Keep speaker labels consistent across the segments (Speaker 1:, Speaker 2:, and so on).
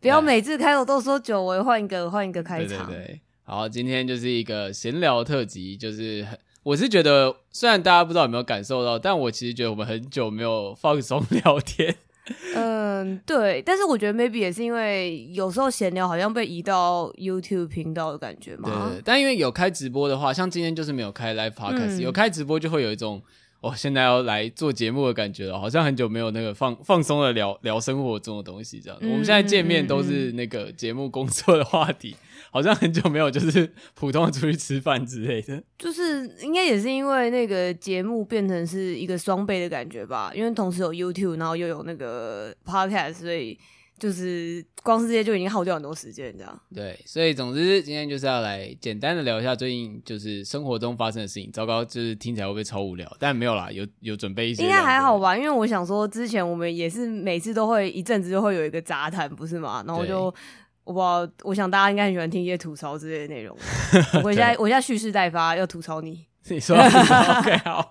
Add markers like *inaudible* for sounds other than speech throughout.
Speaker 1: 不要每次开头都说久违，换一个换一个开场。
Speaker 2: 对对对，好，今天就是一个闲聊特辑，就是我是觉得，虽然大家不知道有没有感受到，但我其实觉得我们很久没有放松 *laughs* 聊天。
Speaker 1: 嗯，对，但是我觉得 maybe 也是因为有时候闲聊好像被移到 YouTube 频道的感觉嘛。
Speaker 2: 对，但因为有开直播的话，像今天就是没有开 Live Podcast，嗯，有开直播就会有一种。我、哦、现在要来做节目的感觉了，好像很久没有那个放放松的聊聊生活中的东西这样、我们现在见面都是那个节目工作的话题、*laughs* 好像很久没有就是普通的出去吃饭之类的。就是
Speaker 1: 应该也是因为那个节目变成是一个双倍的感觉吧，因为同时有 YouTube，然后又有那个 Podcast，所以。就是光是这些就已经耗掉很多时间，这样。
Speaker 2: 对，所以总之今天就是要来简单的聊一下最近就是生活中发生的事情。糟糕，就是听起来会不会超无聊？但没有啦，有有准备一些。
Speaker 1: 应该还好吧，因为我想说，之前我们也是每次都会一阵子就会有一个杂谈，不是吗？然后就我不知道，我想大家应该很喜欢听一些吐槽之类的内容。*laughs* 我现在我现在蓄势待发，要吐槽你。
Speaker 2: 你说 OK 好，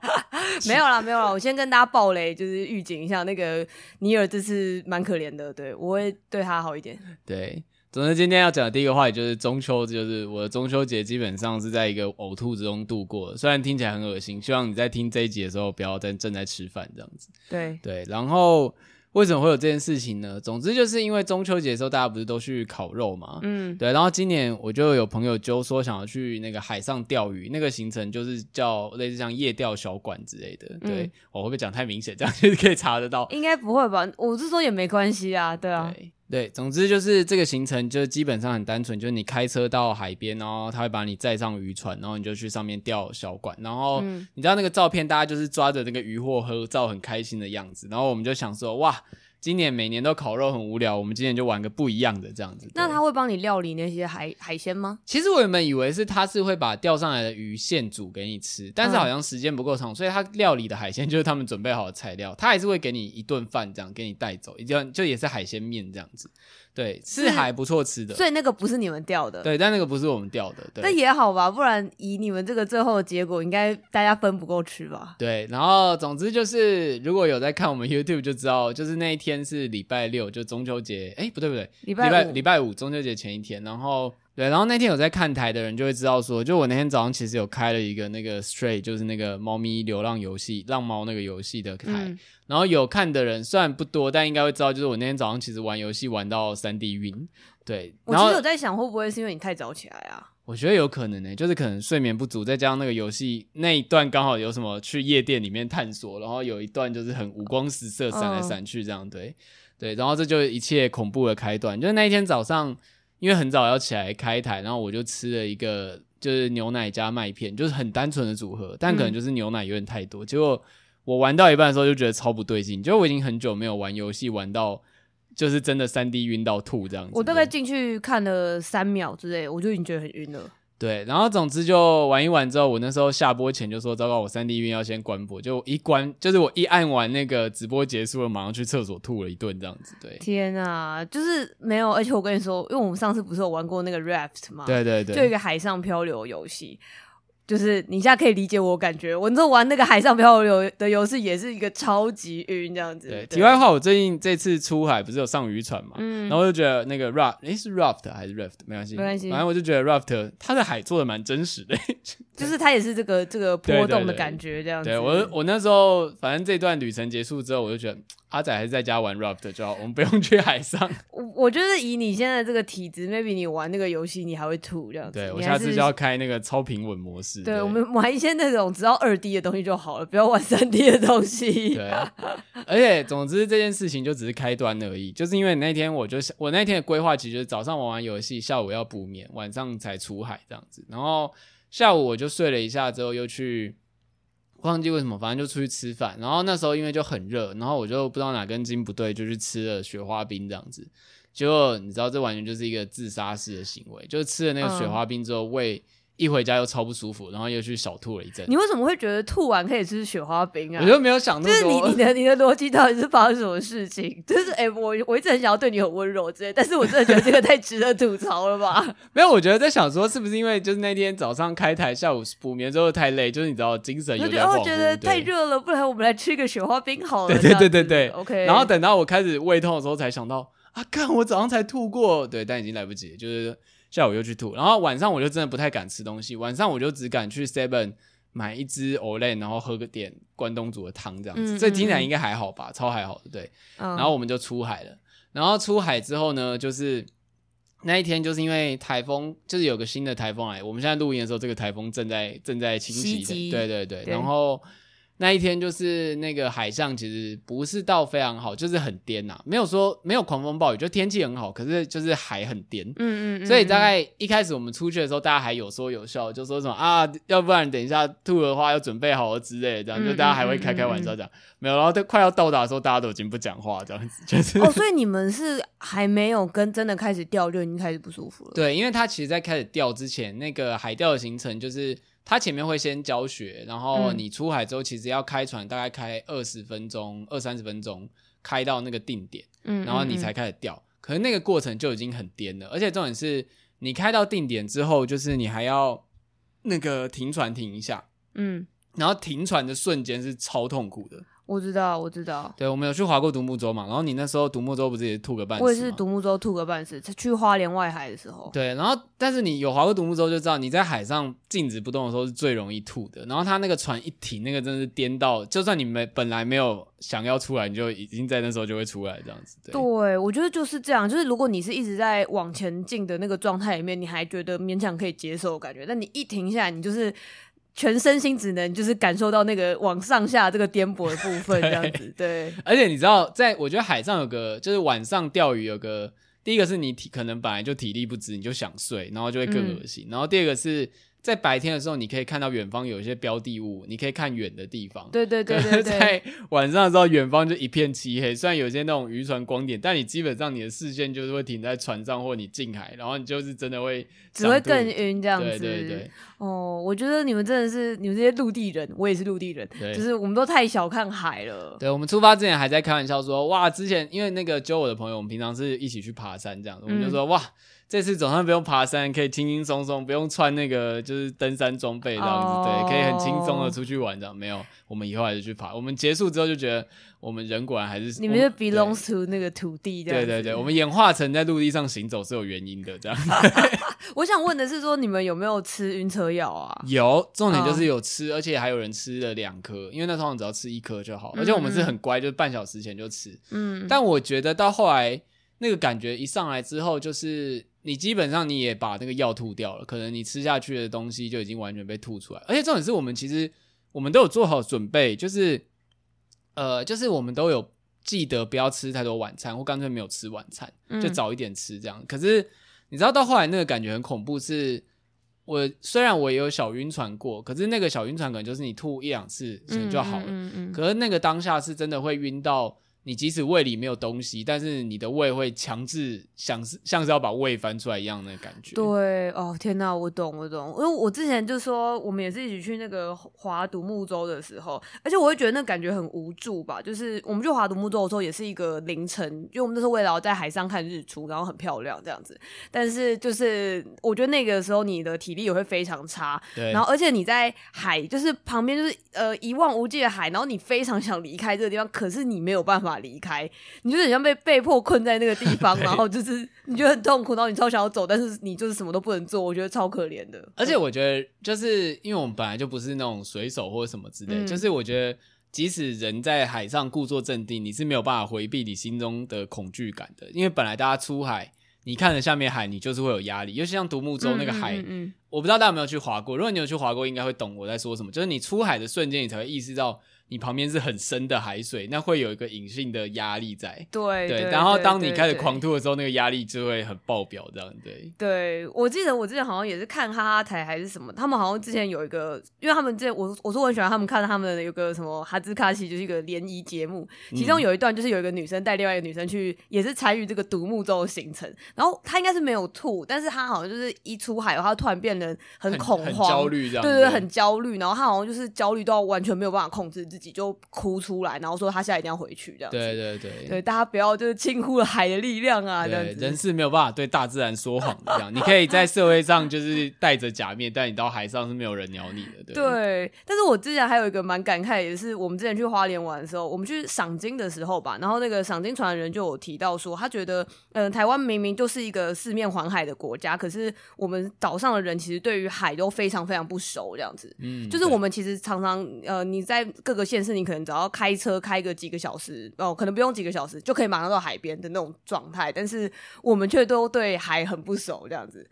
Speaker 2: *laughs*
Speaker 1: 没有啦，没有啦，我先跟大家爆雷，就是预警一下，那个尼尔这次蛮可怜的，对，我会对他好一点。
Speaker 2: 对，总之今天要讲的第一个话题就是中秋，就是我的中秋节基本上是在一个呕吐之中度过的，虽然听起来很恶心，希望你在听这一集的时候不要在正在吃饭这样子。
Speaker 1: 对
Speaker 2: 对，然后。为什么会有这件事情呢？总之就是因为中秋节的时候，大家不是都去烤肉嘛？嗯，对。然后今年我就有朋友就说想要去那个海上钓鱼，那个行程就是叫类似像夜钓小馆之类的。对，嗯、我会不会讲太明显？这样就是可以查得到？
Speaker 1: 应该不会吧？我是说也没关系啊，对啊。
Speaker 2: 对对，总之就是这个行程就基本上很单纯，就是你开车到海边，然后他会把你载上渔船，然后你就去上面钓小管，然后你知道那个照片，大家就是抓着那个渔获合照，很开心的样子，然后我们就想说，哇。今年每年都烤肉很无聊，我们今年就玩个不一样的这样子。
Speaker 1: 那他会帮你料理那些海海鲜吗？
Speaker 2: 其实我原本以为是他是会把钓上来的鱼现煮给你吃，但是好像时间不够长，所以他料理的海鲜就是他们准备好的材料，他还是会给你一顿饭这样给你带走，一就就也是海鲜面这样子。对，是还不错吃的，
Speaker 1: 所以那个不是你们钓的，
Speaker 2: 对，但那个不是我们钓的，对。
Speaker 1: 那也好吧，不然以你们这个最后的结果，应该大家分不够吃吧？
Speaker 2: 对，然后总之就是，如果有在看我们 YouTube 就知道，就是那一天是礼拜六，就中秋节，哎，不对不对，礼拜礼拜礼拜五，中秋节前一天，然后。对，然后那天有在看台的人就会知道说，就我那天早上其实有开了一个那个 Stray，就是那个猫咪流浪游戏，浪猫那个游戏的台，嗯。然后有看的人虽然不多，但应该会知道，就是我那天早上其实玩游戏玩到三 D 晕。对，然后
Speaker 1: 我其实有在想，会不会是因为你太早起来啊？
Speaker 2: 我觉得有可能呢，欸，就是可能睡眠不足，再加上那个游戏那一段刚好有什么去夜店里面探索，然后有一段就是很五光十色，闪来闪去这样，对对，然后这就一切恐怖的开端，就是那一天早上。因为很早要起来开台，然后我就吃了一个就是牛奶加麦片，就是很单纯的组合，但可能就是牛奶有点太多。嗯、结果我玩到一半的时候就觉得超不对劲，就我已经很久没有玩游戏玩到就是真的三 D 晕到吐这样子。
Speaker 1: 我大概进去看了三秒之类，我就已经觉得很晕了。
Speaker 2: 对，然后总之就玩一玩之后，我那时候下播前就说：“糟糕，我三 D 晕要先关播。”就一关，就是我一按完那个直播结束了，马上去厕所吐了一顿这样子。对，
Speaker 1: 天啊，就是没有，而且我跟你说，因为我们上次不是有玩过那个 Raft 吗？
Speaker 2: 对对对，
Speaker 1: 就一个海上漂流游戏。就是你现在可以理解我感觉，我那时候玩那个海上漂流的游戏也是一个超级晕这样子。
Speaker 2: 对，题外话，我最近这次出海不是有上渔船嘛，嗯，然后我就觉得那个 raft，诶是 raft 还是 raft 没关系，
Speaker 1: 没关系，
Speaker 2: 反正我就觉得 raft 它的海做的蛮真实的，
Speaker 1: 就是它也是这个这个波动的感觉这样子。
Speaker 2: 对，我我那时候反正这段旅程结束之后，我就觉得 *tsk* 阿仔还是在家玩 Raft 就好，我们不用去海上。*laughs*
Speaker 1: 我我觉得以你现在这个体质，maybe 你玩那个游戏你还会吐这样子。
Speaker 2: 对，我下次就要开那个超平稳模式。
Speaker 1: 对，
Speaker 2: 对
Speaker 1: 我们玩一些那种只要二 D 的东西就好了，不要玩三 D 的东西。
Speaker 2: 对，而且总之这件事情就只是开端而已，就是因为那天我就我那天的规划其实就是早上玩完游戏，下午要补眠，晚上才出海这样子，然后。下午我就睡了一下，之后又去忘记为什么，反正就出去吃饭。然后那时候因为就很热，然后我就不知道哪根筋不对，就去吃了雪花冰这样子。结果你知道，这完全就是一个自杀式的行为，就是吃了那个雪花冰之后胃。一回家又超不舒服，然后又去小吐了一阵。
Speaker 1: 你为什么会觉得吐完可以吃雪花冰啊？
Speaker 2: 我就没有想那么多。
Speaker 1: 就是你你的你的逻辑到底是发生什么事情？*laughs* 就是哎、欸，我我一直很想要对你很温柔之类，但是我真的觉得这个太值得吐槽了吧？*laughs*
Speaker 2: 没有，我觉得在想说是不是因为就是那天早上开台，下午补眠之后太累，就是你知道精神有点恍惚。
Speaker 1: 我觉得太热了，不然我们来吃一个雪花冰好了。
Speaker 2: 对对对对对
Speaker 1: ，OK。
Speaker 2: 然后等到我开始胃痛的时候，才想到啊，看我早上才吐过，对，但已经来不及，就是。下午又去吐，然后晚上我就真的不太敢吃东西。晚上我就只敢去 Seven 买一支 Olay，然后喝个点关东煮的汤这样子。这、嗯、听起来应该还好吧，超还好的，对。嗯、然后我们就出海了。然后出海之后呢，就是那一天就是因为台风，就是有个新的台风来。我们现在录音的时候，这个台风正在正在侵袭对对。对然后。那一天就是那个海上，其实不是到非常好，就是很颠呐、啊，没有说没有狂风暴雨，就天气很好，可是就是海很颠。嗯，嗯嗯。所以大概一开始我们出去的时候，大家还有说有笑，就说什么啊，要不然等一下吐的话要准备好了之类的，这样就大家还会开开玩笑讲。嗯嗯嗯嗯没有，然后都快要到达的时候，大家都已经不讲话，这样子就是。
Speaker 1: 哦，所以你们是还没有跟真的开始钓就已经开始不舒服了。
Speaker 2: 对，因为他其实在开始钓之前，那个海钓的行程就是。他前面会先教学，然后你出海之后，其实要开船，大概开二十分钟、二三十分钟，开到那个定点，嗯，然后你才开始钓。可是那个过程就已经很颠了，而且重点是你开到定点之后，就是你还要那个停船停一下，嗯，然后停船的瞬间是超痛苦的。
Speaker 1: 我知道，我知道。
Speaker 2: 对，我们有去划过独木舟嘛？然后你那时候独木舟不是也吐个半死？
Speaker 1: 我也是独木舟吐个半死，去花莲外海的时候。
Speaker 2: 对，然后但是你有划过独木舟就知道，你在海上静止不动的时候是最容易吐的。然后他那个船一停，那个真的是颠到，就算你没本来没有想要出来，你就已经在那时候就会出来这样子。对，
Speaker 1: 对，我觉得就是这样。就是如果你是一直在往前进的那个状态里面，你还觉得勉强可以接受的感觉，但你一停下来，你就是。全身心只能就是感受到那个往上下这个颠簸的部分，*laughs* 这样子。对，
Speaker 2: 而且你知道，在我觉得海上有个，就是晚上钓鱼有个，第一个是你体可能本来就体力不支，你就想睡，然后就会更恶心。嗯、然后第二个是。在白天的时候，你可以看到远方有一些标的物，你可以看远的地方。
Speaker 1: 对对对对对。*laughs*
Speaker 2: 在晚上的时候，远方就一片漆黑，虽然有些那种渔船光点，但你基本上你的视线就是会停在船上或你近海，然后你就是真的会
Speaker 1: 只会更晕这样子。
Speaker 2: 对对对。
Speaker 1: 哦，我觉得你们真的是你们这些陆地人，我也是陆地人，对就是我们都太小看海了。
Speaker 2: 对，我们出发之前还在开玩笑说，哇，之前因为那个揪我的朋友，我们平常是一起去爬山这样子，我们就说、嗯、哇。这次总算不用爬山，可以轻轻松松，不用穿那个就是登山装备这样子，oh. 对，可以很轻松的出去玩这样。没有，我们以后还是去爬。我们结束之后就觉得，我们人果然还是
Speaker 1: 你们就 belongs to 那个土地这样。
Speaker 2: 对对对，我们演化成在陆地上行走是有原因的这样。*laughs*
Speaker 1: 我想问的是，说你们有没有吃晕车药啊？
Speaker 2: 有，重点就是有吃，而且还有人吃了两颗，因为那通常只要吃一颗就好。而且我们是很乖，就是半小时前就吃。嗯，但我觉得到后来那个感觉一上来之后，就是。你基本上你也把那个药吐掉了，可能你吃下去的东西就已经完全被吐出来。而且重点是我们其实我们都有做好准备，就是呃，就是我们都有记得不要吃太多晚餐，或干脆没有吃晚餐，就早一点吃这样。嗯、可是你知道到后来那个感觉很恐怖是，是我虽然我也有小晕船过，可是那个小晕船可能就是你吐一两次可能就好了，嗯嗯嗯嗯、可是那个当下是真的会晕到。你即使胃里没有东西，但是你的胃会强制像是像是要把胃翻出来一样的感觉。
Speaker 1: 对，哦天哪，我懂我懂，因为我之前就说我们也是一起去那个划独木舟的时候，而且我会觉得那感觉很无助吧。就是我们去划独木舟的时候，也是一个凌晨，因为我们那时候为了在海上看日出，然后很漂亮这样子。但是就是我觉得那个时候你的体力也会非常差，对。然后而且你在海就是旁边就是呃一望无际的海，然后你非常想离开这个地方，可是你没有办法。法离开，你就很像被被迫困在那个地方，*laughs* 然后就是你觉得很痛苦，然后你超想要走，但是你就是什么都不能做，我觉得超可怜的。
Speaker 2: 而且我觉得就是因为我们本来就不是那种水手或者什么之类，嗯、就是我觉得即使人在海上故作镇定，你是没有办法回避你心中的恐惧感的，因为本来大家出海。你看着下面海，你就是会有压力，尤其像独木舟那个海，嗯嗯嗯，我不知道大家有没有去划过。如果你有去划过，应该会懂我在说什么。就是你出海的瞬间，你才会意识到。你旁边是很深的海水，那会有一个隐性的压力在。
Speaker 1: 对对，
Speaker 2: 然后当你开始狂吐的时候，那个压力就会很爆表，这样对。
Speaker 1: 对，我记得我之前好像也是看哈哈台还是什么，他们好像之前有一个，因为他们之前我我说我很喜欢他们看他们的有个什么哈兹卡西，就是一个联谊节目，其中有一段就是有一个女生带另外一个女生去，也是参与这个独木舟的行程，然后她应该是没有吐，但是她好像就是一出海，然后她突然变得很恐慌、很焦虑这样，对对对，很焦虑，然后她好像就是焦虑到完全没有办法控制自己，就哭出来，然后说他现在一定要回去，这样子。
Speaker 2: 对对对，
Speaker 1: 对大家不要就是轻忽了海的力量啊，这样子。
Speaker 2: 人是没有办法对大自然说谎的，这样。你可以在社会上就是戴着假面，但你到海上是没有人鸟你的，对。
Speaker 1: 对，但是我之前还有一个蛮感慨，也是我们之前去花莲玩的时候，我们去赏金的时候吧，然后那个赏金船的人就有提到说，他觉得，嗯、呃，台湾明明就是一个四面环海的国家，可是我们岛上的人其实对于海都非常非常不熟，这样子。嗯，就是我们其实常常，呃，你在各个县市，你可能只要开车开个几个小时哦，可能不用几个小时就可以马上到海边的那种状态，但是我们却都对海很不熟这样子。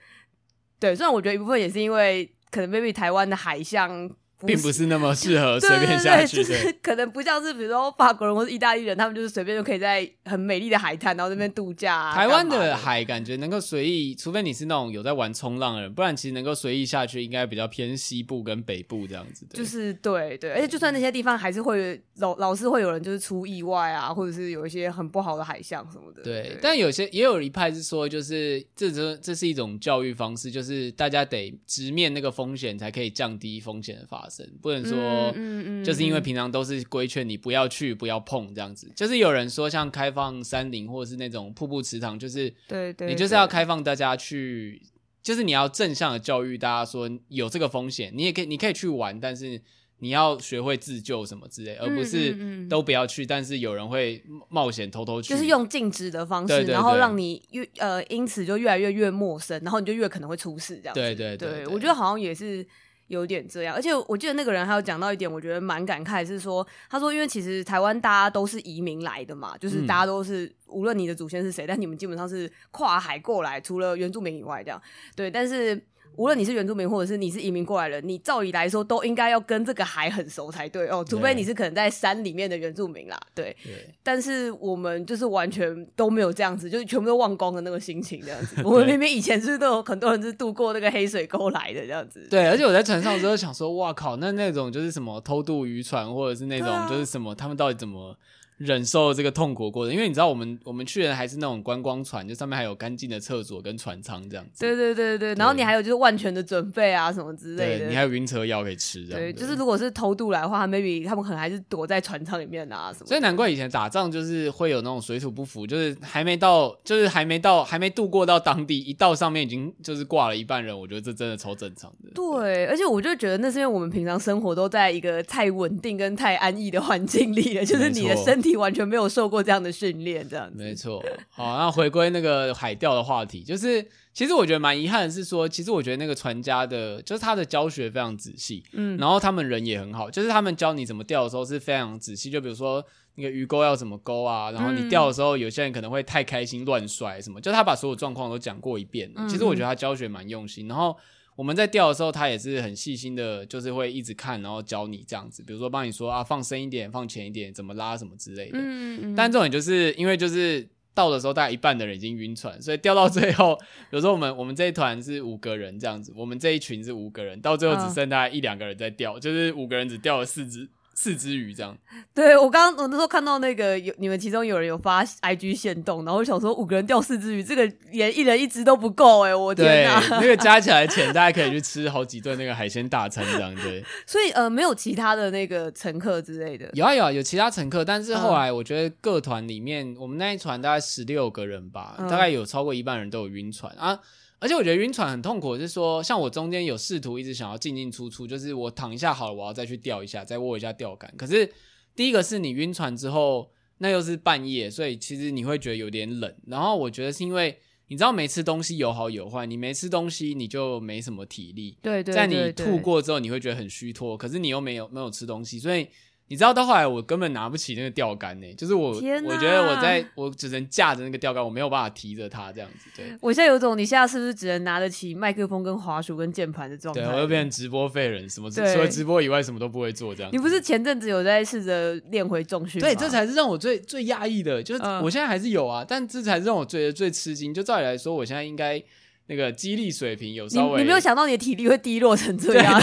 Speaker 1: 对，虽然我觉得一部分也是因为可能 maybe 台湾的海象。
Speaker 2: 并不是那么适合随便下去，
Speaker 1: 就是可能不像是比如说法国人或是意大利人，他们就是随便就可以在很美丽的海滩，然后这边度假啊。
Speaker 2: 台湾的海感觉能够随意，除非你是那种有在玩冲浪的人，不然其实能够随意下去，应该比较偏西部跟北部这样子。
Speaker 1: 就是对对，而且就算那些地方还是会老老是会有人就是出意外啊，或者是有一些很不好的海象什么的。
Speaker 2: 对，对但有些也有一派是说，就是这这这是一种教育方式，就是大家得直面那个风险，才可以降低风险的发生，不能说。嗯嗯，就是因为平常都是规劝你不要去、不要碰这样子。就是有人说，像开放山林或者是那种瀑布池塘，就是对对，你就是要开放大家去，就是你要正向的教育大家说有这个风险，你也可以，你可以去玩，但是你要学会自救什么之类，而不是都不要去。但是有人会冒险偷偷去，
Speaker 1: 就是用禁止的方式，然后让你越呃，因此就越来越越陌生，然后你就越可能会出事这
Speaker 2: 样对对，
Speaker 1: 对，我觉得好像也是。有点这样，而且我记得那个人还有讲到一点，我觉得蛮感慨，是说他说，因为其实台湾大家都是移民来的嘛，就是大家都是、嗯、无论你的祖先是谁，但你们基本上是跨海过来，除了原住民以外这样，对，但是。无论你是原住民，或者是你是移民过来人，你照理来说都应该要跟这个海很熟才对哦，除非你是可能在山里面的原住民啦，对。对。但是我们就是完全都没有这样子，就是全部都忘光的那个心情这样子。*laughs* 我们明明以前是都有很多人是渡过那个黑水沟来的这样子。
Speaker 2: 对，而且我在船上的时候想说，哇靠，那那种就是什么偷渡渔船，或者是那种就是什么，啊、他们到底怎么？忍受这个痛苦过程，因为你知道，我们我们去的还是那种观光船，就上面还有干净的厕所跟船舱这样子。
Speaker 1: 对对对对，然后你还有就是万全的准备啊什么之类的。
Speaker 2: 你还有晕车药可以吃这样。
Speaker 1: 对，就是如果是偷渡来的话，maybe 他们可能还是躲在船舱里面啊什么。
Speaker 2: 所以难怪以前打仗就是会有那种水土不服，就是还没到，就是还没到，还没渡过到当地，一到上面已经就是挂了一半人。我觉得这真的超正常的。
Speaker 1: 对，对而且我就觉得那是因为我们平常生活都在一个太稳定跟太安逸的环境里了，就是你的身体完全没有受。过这样的训练，这样子
Speaker 2: 没错。好，那回归那个海钓的话题，就是其实我觉得蛮遗憾的是说，其实我觉得那个船家的，就是他的教学非常仔细，嗯，然后他们人也很好，就是他们教你怎么钓的时候是非常仔细。就比如说那个鱼钩要怎么钩啊，然后你钓的时候，有些人可能会太开心乱甩什么，就他把所有状况都讲过一遍。其实我觉得他教学蛮用心，然后。我们在钓的时候，他也是很细心的，就是会一直看，然后教你这样子，比如说帮你说啊，放深一点，放浅一点，怎么拉什么之类的。嗯嗯。但这种就是因为就是到的时候，大概一半的人已经晕船，所以钓到最后，有时候我们我们这一团是五个人这样子，我们这一群是五个人，到最后只剩大概一两个人在钓，就是五个人只钓了四只。四只鱼这样，*laughs*
Speaker 1: 对，我刚刚我那时候看到那个有你们其中有人有发 IG 限动，然后我想说五个人钓四只鱼，这个连一人一只都不够哎、欸，我天哪，
Speaker 2: 那个加起来钱大家可以去吃好几顿那个海鲜大餐这样对。*laughs*
Speaker 1: 所以呃没有其他的那个乘客之类的，
Speaker 2: 有啊有啊有其他乘客，但是后来我觉得各团里面、嗯、我们那一船大概十六个人吧，大概有超过一半人都有晕船啊。而且我觉得晕船很痛苦，是说像我中间有试图一直想要进进出出，就是我躺一下好了，我要再去钓一下，再握一下钓竿。可是第一个是你晕船之后，那又是半夜，所以其实你会觉得有点冷。然后我觉得是因为你知道没吃东西有好有坏，你没吃东西你就没什么体力。
Speaker 1: 对对，对，
Speaker 2: 在你吐过之后，你会觉得很虚脱，可是你又没有没有吃东西，所以。你知道到后来我根本拿不起那个钓竿呢，就是我，我觉得我在我只能架着那个钓竿，我没有办法提着它这样子。对，
Speaker 1: 我现在有种你现在是不是只能拿得起麦克风、跟滑鼠、跟键盘的状态？
Speaker 2: 对，我又变成直播废人，什么除了直播以外什么都不会做这样子。
Speaker 1: 你不是前阵子有在试着练回重训吗？
Speaker 2: 对，这才是让我最最压抑的，就是我现在还是有啊，嗯、但这才是让我最最吃惊。就照理来说，我现在应该那个肌力水平有稍微，
Speaker 1: 你，你没有想到你的体力会低落成这样。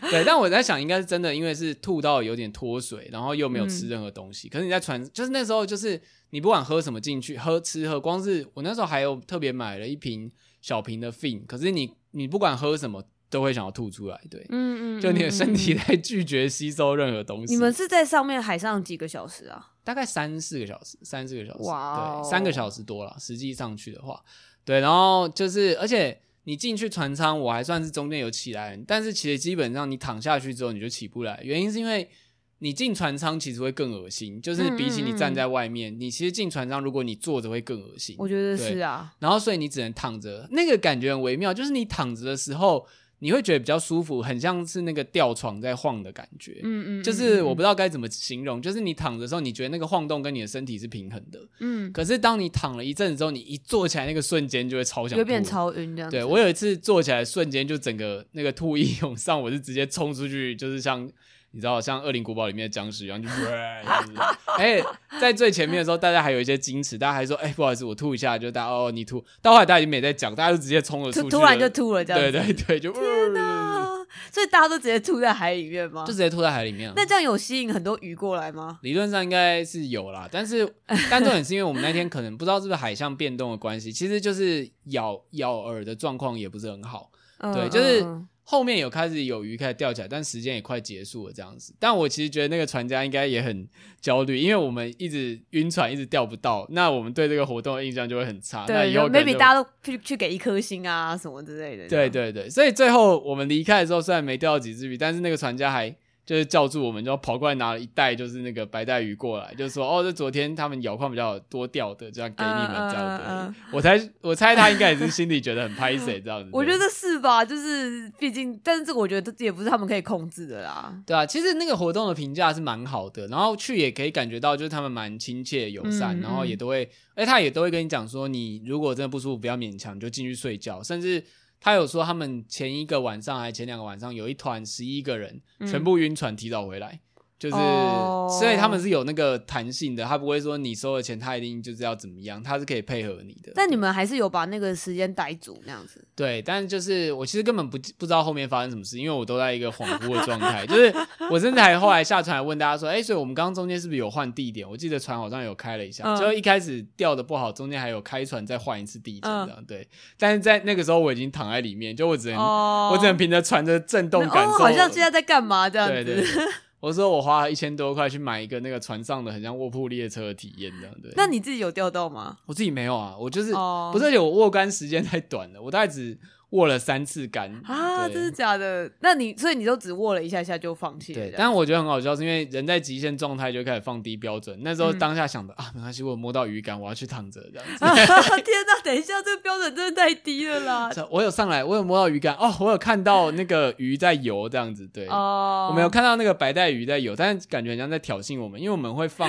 Speaker 1: *laughs*
Speaker 2: 对，但我在想，应该是真的，因为是吐到有点脱水，然后又没有吃任何东西。嗯、可是你在船，就是那时候，就是你不管喝什么进去，喝吃喝，光是我那时候还有特别买了一瓶小瓶的 Fin，可是你你不管喝什么，都会想要吐出来。对，嗯嗯，就你的身体在拒绝吸收任何东西。
Speaker 1: 你们是在上面海上几个小时啊？
Speaker 2: 大概三四个小时，三四个小时，
Speaker 1: 哇
Speaker 2: 对，三个小时多了。实际上去的话，对，然后就是而且。你进去船舱，我还算是中间有起来，但是其实基本上你躺下去之后你就起不来。原因是因为你进船舱其实会更恶心，就是比起你站在外面，嗯嗯嗯，你其实进船舱如果你坐着会更恶心。
Speaker 1: 我觉得是啊。
Speaker 2: 然后所以你只能躺着，那个感觉很微妙，就是你躺着的时候。你会觉得比较舒服，很像是那个吊床在晃的感觉。嗯嗯，就是我不知道该怎么形容，就是你躺着的时候，你觉得那个晃动跟你的身体是平衡的。嗯，可是当你躺了一阵子之后，你一坐起来，那个瞬间就会超想吐，
Speaker 1: 就变超晕这样。
Speaker 2: 对，我有一次坐起来瞬间就整个那个吐意涌上，我是直接冲出去，就是像。你知道，像《恶灵古堡》里面的僵尸一样，就 *laughs* 哎，在最前面的时候，大家还有一些矜持，大家还说：“哎、欸，不好意思，我吐一下。”就大家哦，你吐。到后来大家已经没在讲，大家就直接冲了出去了，
Speaker 1: 突然就吐了，这样。
Speaker 2: 对对对，就
Speaker 1: 天哪！所以大家都直接吐在海里面吗？
Speaker 2: 就直接吐在海里面。
Speaker 1: 那这样有吸引很多鱼过来吗？
Speaker 2: 理论上应该是有啦，但是但重点是因为我们那天可能不知道是不是海象变动的关系，其实就是咬咬饵的状况也不是很好。嗯、对，就是。嗯后面有开始有鱼开始钓起来，但时间也快结束了这样子。但我其实觉得那个船家应该也很焦虑，因为我们一直晕船，一直钓不到，那我们对这个活动的印象就会很差。
Speaker 1: 对，
Speaker 2: 那以后
Speaker 1: maybe 大家都去去给一颗星啊什么之类的。
Speaker 2: 对对对，所以最后我们离开的时候，虽然没钓到几只鱼，但是那个船家还。就是叫住我们，就跑过来拿了一袋，就是那个白带鱼过来，就说：“哦，这昨天他们咬况比较多钓的，这样给你们这样子。Uh, uh, uh, uh. 我猜，我猜他应该也是心里觉得很拍谁 *laughs* 这样子。
Speaker 1: 我觉得是吧？就是毕竟，但是这个我觉得这也不是他们可以控制的啦。
Speaker 2: 对啊，其实那个活动的评价是蛮好的，然后去也可以感觉到，就是他们蛮亲切友善，嗯、然后也都会，哎，他也都会跟你讲说，你如果真的不舒服，不要勉强，就进去睡觉，甚至。他有说，他们前一个晚上还前两个晚上，有一团十一个人，全部晕船提早回来。嗯就是，oh. 所以他们是有那个弹性的，他不会说你收了钱，他一定就是要怎么样，他是可以配合你的。
Speaker 1: 但你们还是有把那个时间逮住那样子。
Speaker 2: 对，但就是我其实根本不不知道后面发生什么事，因为我都在一个恍惚的状态。*laughs* 就是我甚至还后来下船问大家说，哎、欸，所以我们刚刚中间是不是有换地点？我记得船好像有开了一下，嗯、就一开始钓的不好，中间还有开船再换一次地点这样。对，但是在那个时候我已经躺在里面，就我只能、oh. 我只能凭着船的震动感受，oh,
Speaker 1: 好像现在在干嘛这样子。对对对
Speaker 2: 我说我花了一千多块去买一个那个船上的很像卧铺列车的体验，这样对。
Speaker 1: 那你自己有钓到吗？
Speaker 2: 我自己没有啊，我就是、oh. 不是，而且我握杆时间太短了，我大概只。握了三次杆
Speaker 1: 啊，真是假的？那你所以你都只握了一下下就放弃了？
Speaker 2: 对，但我觉得很好笑，是因为人在极限状态就开始放低标准。那时候当下想的、嗯、啊，没关系，我摸到鱼竿，我要去躺着这样子。
Speaker 1: 啊、*laughs* 天哪，等一下，这个标准真的太低了啦！*laughs*
Speaker 2: 我有上来，我有摸到鱼竿哦，我有看到那个鱼在游这样子。对，*laughs* 哦，我没有看到那个白带鱼在游，但是感觉人家在挑衅我们，因为我们会放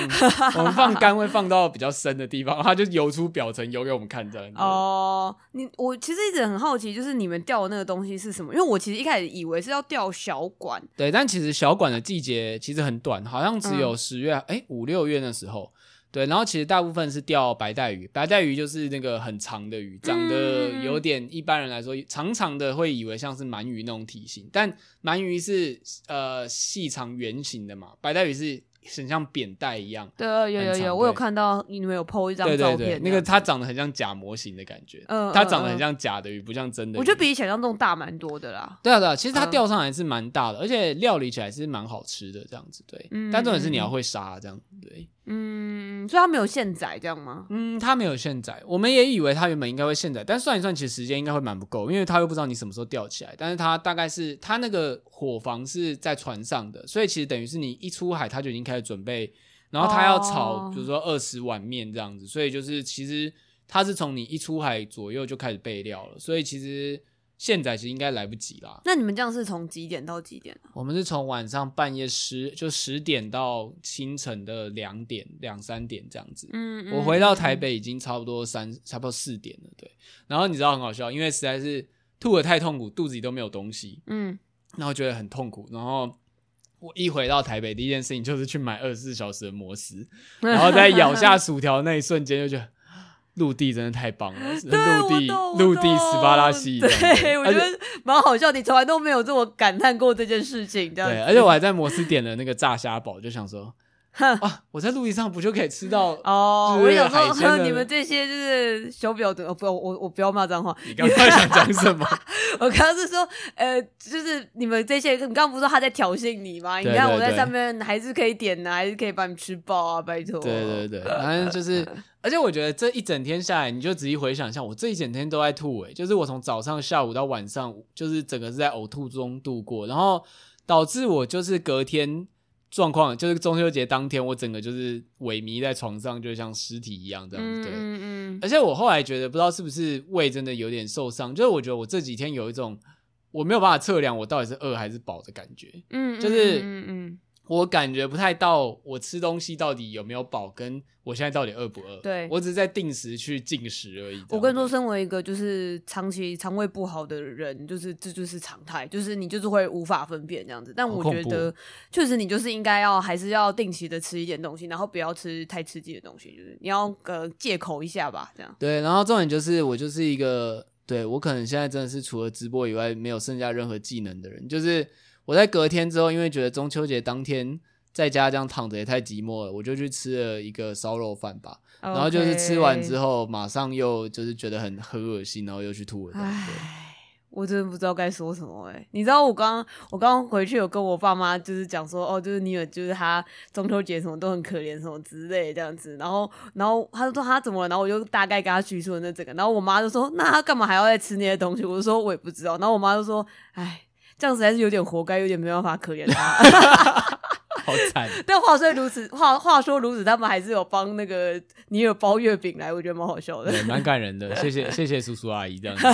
Speaker 2: 我们放竿会放到比较深的地方，它就游出表层游给我们看这样子。
Speaker 1: 哦，你我其实一直很好奇，就是你们钓的那个东西是什么？因为我其实一开始以为是要钓小管，
Speaker 2: 对，但其实小管的季节其实很短，好像只有十月，哎、嗯，五六月那时候，对，然后其实大部分是钓白带鱼，白带鱼就是那个很长的鱼，长得有点一般人来说长长的，会以为像是鳗鱼那种体型，但鳗鱼是呃细长圆形的嘛，白带鱼是。很像扁带一样，
Speaker 1: 对，有有有，我有看到你们有 po 一张照片，对对对，
Speaker 2: 那个它长得很像假模型的感觉，嗯，它长得很像假的鱼，不像真的鱼。
Speaker 1: 我觉得比想象中大蛮多的啦。
Speaker 2: 对啊对啊，其实它钓上来是蛮大的，而且料理起来是蛮好吃的，这样子对。但重点是你要会杀，这样对。
Speaker 1: 嗯，所以它没有现载这样吗？
Speaker 2: 嗯，它没有现载，我们也以为它原本应该会现载，但算一算，其实时间应该会蛮不够，因为它又不知道你什么时候钓起来。但是它大概是它那个伙房是在船上的，所以其实等于是你一出海，它就已经开始准备。然后他要炒，比如说二十碗面这样子，所以就是其实他是从你一出海左右就开始备料了，所以其实现在其实应该来不及啦。
Speaker 1: 那你们这样是从几点到几点？
Speaker 2: 我们是从晚上半夜十就十点到清晨的两点两三点这样子。嗯，嗯，我回到台北已经差不多三差不多四点了，对。然后你知道很好笑，因为实在是吐的太痛苦，肚子里都没有东西，嗯，然后觉得很痛苦，然后。我一回到台北，第一件事情就是去买二十四小时的摩斯，然后在咬下薯条那一瞬间，就觉得陆地真的太棒了。陆地，陆地斯巴拉西，
Speaker 1: 对，我觉得蛮好笑。你从来都没有这么感叹过这件事情，对，
Speaker 2: 而且我还在摩斯点了那个炸虾堡，就想说。*laughs* 啊！我在陆地上不就可以吃到 *laughs*
Speaker 1: 哦？我想说，*laughs* 你们这些就是手表的，不，我我不要骂脏话。
Speaker 2: 你刚刚想讲什么？
Speaker 1: 我刚刚是说，呃，就是你们这些，你刚刚不是说他在挑衅你吗？你看我在上面还是可以点的，还是可以把你吃饱啊，拜托。
Speaker 2: 对对对，反正就是，而且我觉得这一整天下来，你就仔细回想一下，我这一整天都在吐，哎，就是我从早上、下午到晚上，就是整个是在呕吐中度过，然后导致我就是隔天。状况就是中秋节当天，我整个就是萎靡在床上，就像尸体一样这样子。对，嗯嗯。而且我后来觉得，不知道是不是胃真的有点受伤，就是我觉得我这几天有一种我没有办法测量我到底是饿还是饱的感觉。嗯，就是嗯嗯。我感觉不太到，我吃东西到底有没有饱，跟我现在到底饿不饿？对，我只是在定时去进食而已。
Speaker 1: 我跟你说，身为一个就是长期肠胃不好的人，就是这就是常态，就是你就是会无法分辨这样子。但我觉得，确实你就是应该要还是要定期的吃一点东西，然后不要吃太刺激的东西，就是你要呃借口一下吧，这样。
Speaker 2: 对，然后重点就是我就是一个，对，我可能现在真的是除了直播以外没有剩下任何技能的人，就是。我在隔天之后，因为觉得中秋节当天在家这样躺着也太寂寞了，我就去吃了一个烧肉饭吧。然后就是吃完之后，马上又就是觉得很很恶心，然后又去吐了。唉，
Speaker 1: 我真的不知道该说什么哎、欸。你知道我刚我刚回去有跟我爸妈就是讲说，哦，就是你有就是他中秋节什么都很可怜什么之类这样子。然后然后他就说他怎么了？然后我就大概跟他叙述了那整个。然后我妈就说，那他干嘛还要再吃那些东西？我就说我也不知道。然后我妈就说，唉。这样子还是有点活该，有点没办法可怜他，*laughs*
Speaker 2: 好惨。*laughs*
Speaker 1: 但话虽如此，话话说如此，他们还是有帮那个你有包月饼来，我觉得蛮好笑的，
Speaker 2: 蛮感人的。谢谢谢谢叔叔阿姨这样子。*laughs*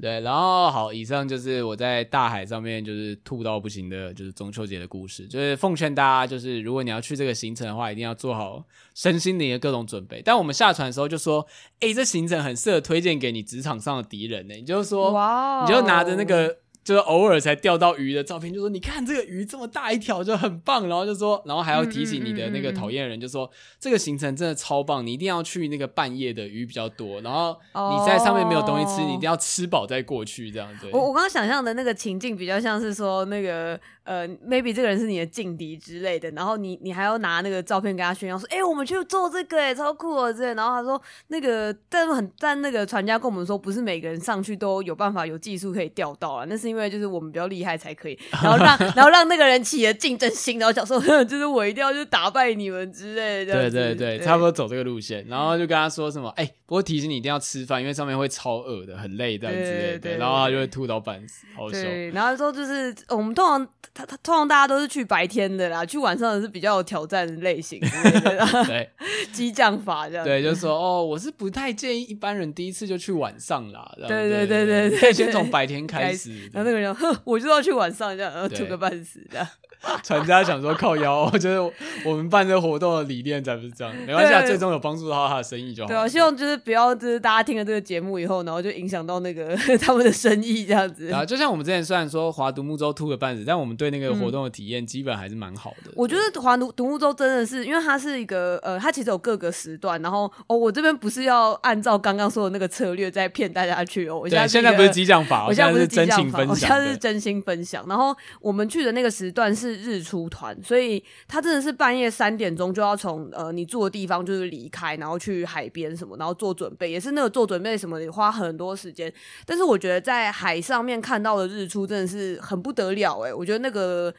Speaker 2: 对，然后好，以上就是我在大海上面就是吐到不行的，就是中秋节的故事。就是奉劝大家，就是如果你要去这个行程的话，一定要做好身心灵的各种准备。但我们下船的时候就说，哎，这行程很适合推荐给你职场上的敌人呢。你就说，哇，你就拿着那个。就是偶尔才钓到鱼的照片，就说你看这个鱼这么大一条就很棒，然后就说，然后还要提醒你的那个讨厌人，就说这个行程真的超棒，你一定要去那个半夜的鱼比较多，然后你在上面没有东西吃，你一定要吃饱再过去这样子。
Speaker 1: 我我刚刚想象的那个情境比较像是说那个。呃，maybe 这个人是你的劲敌之类的，然后你你还要拿那个照片跟他炫耀说，哎、欸，我们去做这个，哎，超酷哦，这。然后他说，那个但是很但那个船家跟我们说，不是每个人上去都有办法有技术可以钓到啊，那是因为就是我们比较厉害才可以，*laughs* 然后让 *laughs* 然后让那个人起了竞争心，然后想说，*laughs* 就是我一定要去打败你们之类的。
Speaker 2: 对对对，对差不多走这个路线，然后就跟他说什么，哎、欸，不过提醒你一定要吃饭，因为上面会超饿的，很累这样之类的，对对对对，然后他就会吐到半死，好笑。
Speaker 1: 对，然后说就是我们通常他他通常大家都。是去白天的啦，去晚上的是比较有挑战的类型的，对，激将法这样。
Speaker 2: 对，就说哦，我是不太建议一般人第一次就去晚上啦。
Speaker 1: 对对对对对，
Speaker 2: 可以先从白天开始。
Speaker 1: 那个人，哼，*laughs* 我就要去晚上这样，然后吐个半死这样。*laughs*
Speaker 2: 船家想说靠腰，*laughs* 就是我们办这个活动的理念才不是这样，没关系啊，最终有帮助到他的生意就好。
Speaker 1: 对啊，希望就是不要就是大家听了这个节目以后，然后就影响到那个 *laughs* 他们的生意这样子。
Speaker 2: 啊，就像我们之前虽然说划独木舟吐个半死，但我们对那个活动的体验基本还是蛮好的。
Speaker 1: 我觉得划独独木舟真的是，因为它是一个呃，它其实有各个时段，然后哦，我这边不是要按照刚刚说的那个策略在骗大家去哦。我现在
Speaker 2: 现在不是激将法，
Speaker 1: 我现在不是真
Speaker 2: 情分享，
Speaker 1: 我现在是真心分享。然后我们去的那个时段是日出团。所以他真的是半夜三点钟就要从呃你住的地方就是离开，然后去海边什么，然后做准备，也是那个做准备什么的，花很多时间。但是我觉得在海上面看到的日出真的是很不得了诶、欸，我觉得那个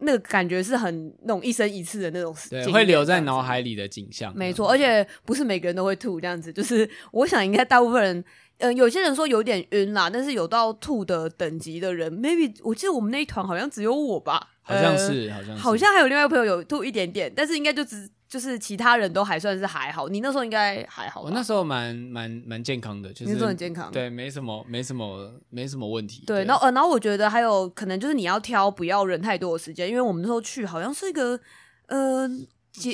Speaker 1: 那个感觉是很那种一生一次的那种，
Speaker 2: 对，会留在脑海里的景象。
Speaker 1: 没错，而且不是每个人都会吐这样子，就是我想应该大部分人。嗯、呃，有些人说有点晕啦，但是有到吐的等级的人，maybe 我记得我们那一团好像只有我吧，
Speaker 2: 好像是，好像，
Speaker 1: 好像还有另外一个朋友有吐一点点，但是应该就只就是其他人都还算是还好。你那时候应该还好，
Speaker 2: 我那时候蛮蛮蛮健康的，就是
Speaker 1: 你很健康，
Speaker 2: 对，没什么没什么没什么问题。
Speaker 1: 对，然后呃，然后我觉得还有可能就是你要挑不要人太多的时间，因为我们那时候去好像是一个呃。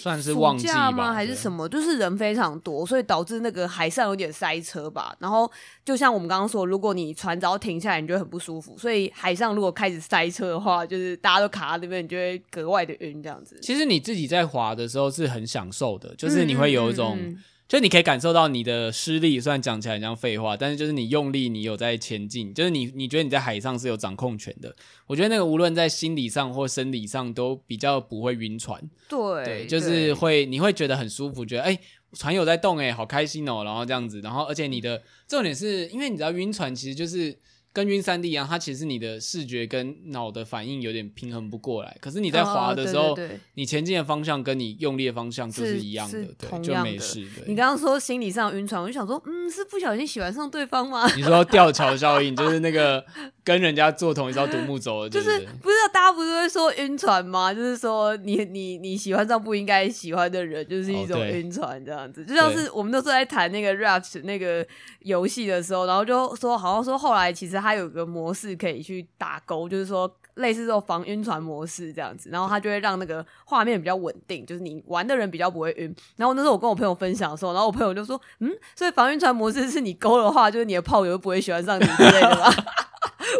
Speaker 2: 算是旺季
Speaker 1: 吗？还是什么？就是人非常多，所以导致那个海上有点塞车吧。然后就像我们刚刚说，如果你船只要停下来，你就会很不舒服。所以海上如果开始塞车的话，就是大家都卡在那边，你就会格外的晕这样子。
Speaker 2: 其实你自己在滑的时候是很享受的，就是你会有一种。嗯嗯嗯就你可以感受到你的施力，虽然讲起来很像废话，但是就是你用力，你有在前进，就是你你觉得你在海上是有掌控权的。我觉得那个无论在心理上或生理上都比较不会晕船。
Speaker 1: 对，
Speaker 2: 对，就是会你会觉得很舒服，觉得哎、欸、船有在动哎、欸，好开心哦、喔，然后这样子，然后而且你的重点是因为你知道晕船其实就是。跟晕三 D 一样，它其实你的视觉跟脑的反应有点平衡不过来。可是你在滑的时候，哦、对对对，你前进的方向跟你用力的方向就是一样的，
Speaker 1: 是是对，
Speaker 2: 就没事。对，
Speaker 1: 你刚刚说心理上晕船，我就想说，嗯，是不小心喜欢上对方吗？
Speaker 2: 你说吊桥效应，就是那个跟人家坐同一艘独木舟，
Speaker 1: 就是不知道大家不是会说晕船吗？就是说你你你喜欢上不应该喜欢的人，就是一种晕船这样子。哦、就像是我们那时候在谈那个 Rapt 那个游戏的时候，然后就说好像说后来其实它有个模式。可以去打勾，就是说类似这种防晕船模式这样子，然后它就会让那个画面比较稳定，就是你玩的人比较不会晕。然后那时候我跟我朋友分享的时候，然后我朋友就说：“嗯，所以防晕船模式是你勾的话，就是你的炮友不会喜欢上你之类的吗？”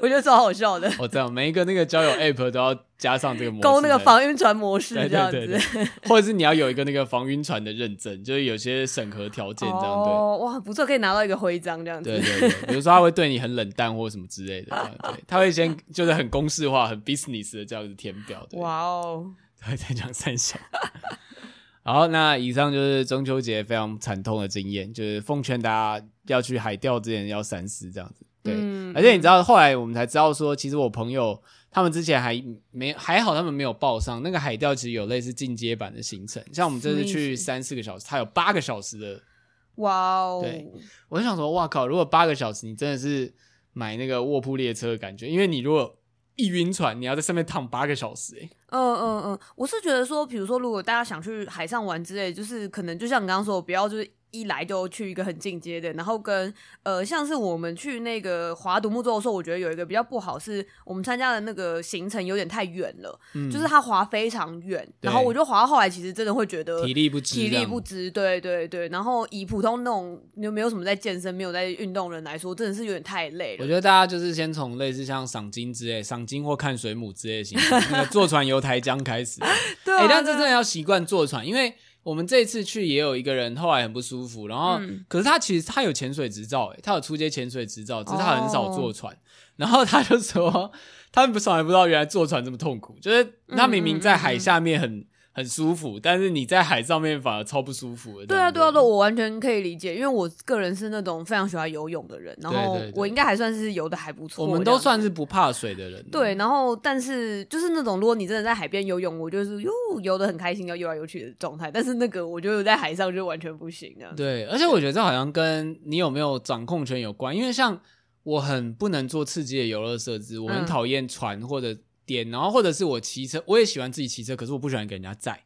Speaker 1: 我觉得超好笑的。
Speaker 2: 我知道每一个那个交友 app 都要加上这个模式，
Speaker 1: 勾那个防晕船模式这样子，对对对对，
Speaker 2: 或者是你要有一个那个防晕船的认证，就是有些审核条件这样。
Speaker 1: 哦，哇，不错，可以拿到一个徽章这样子。
Speaker 2: 对对对，比如说他会对你很冷淡或什么之类的，对，他会先 *laughs* 就是很公式化、很 business 的这样子填表。
Speaker 1: 哇哦，*laughs*
Speaker 2: 他会再讲三小。好，那以上就是中秋节非常惨痛的经验，就是奉劝大家要去海钓之前要三思这样子。对，嗯、而且你知道，后来我们才知道说，其实我朋友他们之前还没还好，他们没有报上那个海钓，其实有类似进阶版的行程。像我们这次去三四个小时，它有八个小时的。
Speaker 1: 哇哦！
Speaker 2: 对，我就想说，哇靠！如果八个小时，你真的是买那个卧铺列车的感觉，因为你如果一晕船，你要在上面躺八个小时，欸。
Speaker 1: 嗯嗯嗯，我是觉得说，比如说，如果大家想去海上玩之类，就是可能就像你刚刚说，不要就是。一来就去一个很进阶的，然后跟呃，像是我们去那个划独木舟的时候，我觉得有一个比较不好，是我们参加的那个行程有点太远了，嗯、就是它滑非常远，然后我就划到后来，其实真的会觉得
Speaker 2: 体力不支，
Speaker 1: 体力不支，对对对。然后以普通那种有没有什么在健身、没有在运动的人来说，真的是有点太累了。
Speaker 2: 我觉得大家就是先从类似像赏金之类、赏金或看水母之类的行程，那个坐船游台江开始。*laughs* 对、啊，哎、欸，但真的要习惯坐船，因为。我们这一次去也有一个人后来很不舒服，然后、嗯、可是他其实他有潜水执照，诶，他有出街潜水执照，只是他很少坐船。哦、然后他就说，他们从来不知道原来坐船这么痛苦，就是他明明在海下面很。很舒服，但是你在海上面反而超不舒服的。
Speaker 1: 对啊，对啊，对，我完全可以理解，因为我个人是那种非常喜欢游泳的人，然后我应该还算是游的还不错。
Speaker 2: 我们都算是不怕水的人。
Speaker 1: 对，然后但是就是那种，如果你真的在海边游泳，我就是哟游的很开心，要游来游去的状态。但是那个我觉得在海上就完全不行啊。
Speaker 2: 对，而且我觉得这好像跟你有没有掌控权有关，因为像我很不能做刺激的游乐设施，我很讨厌船或者点，然后或者是我骑车，我也喜欢自己骑车，可是我不喜欢给人家载。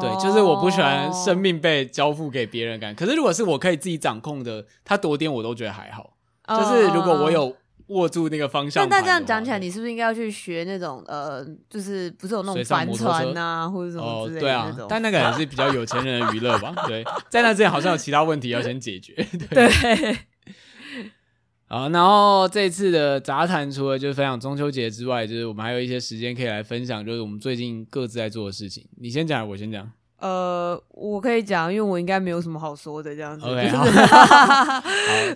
Speaker 2: 对，就是我不喜欢生命被交付给别人感。可是如果是我可以自己掌控的，他多点我都觉得还好。就是如果我有握住那个方向，
Speaker 1: 那这样讲起来，你是不是应该要去学那种呃，就是不是有那种帆船啊，或者什么之类的？对啊，
Speaker 2: 但那个也是比较有钱人的娱乐吧？对，在那之前好像有其他问题要先解决。*laughs*
Speaker 1: 对。
Speaker 2: 啊，然后这次的杂谈除了就是分享中秋节之外，就是我们还有一些时间可以来分享，就是我们最近各自在做的事情。你先讲，我先讲。
Speaker 1: 呃，我可以讲，因为我应该没有什么好说的这样子。
Speaker 2: OK，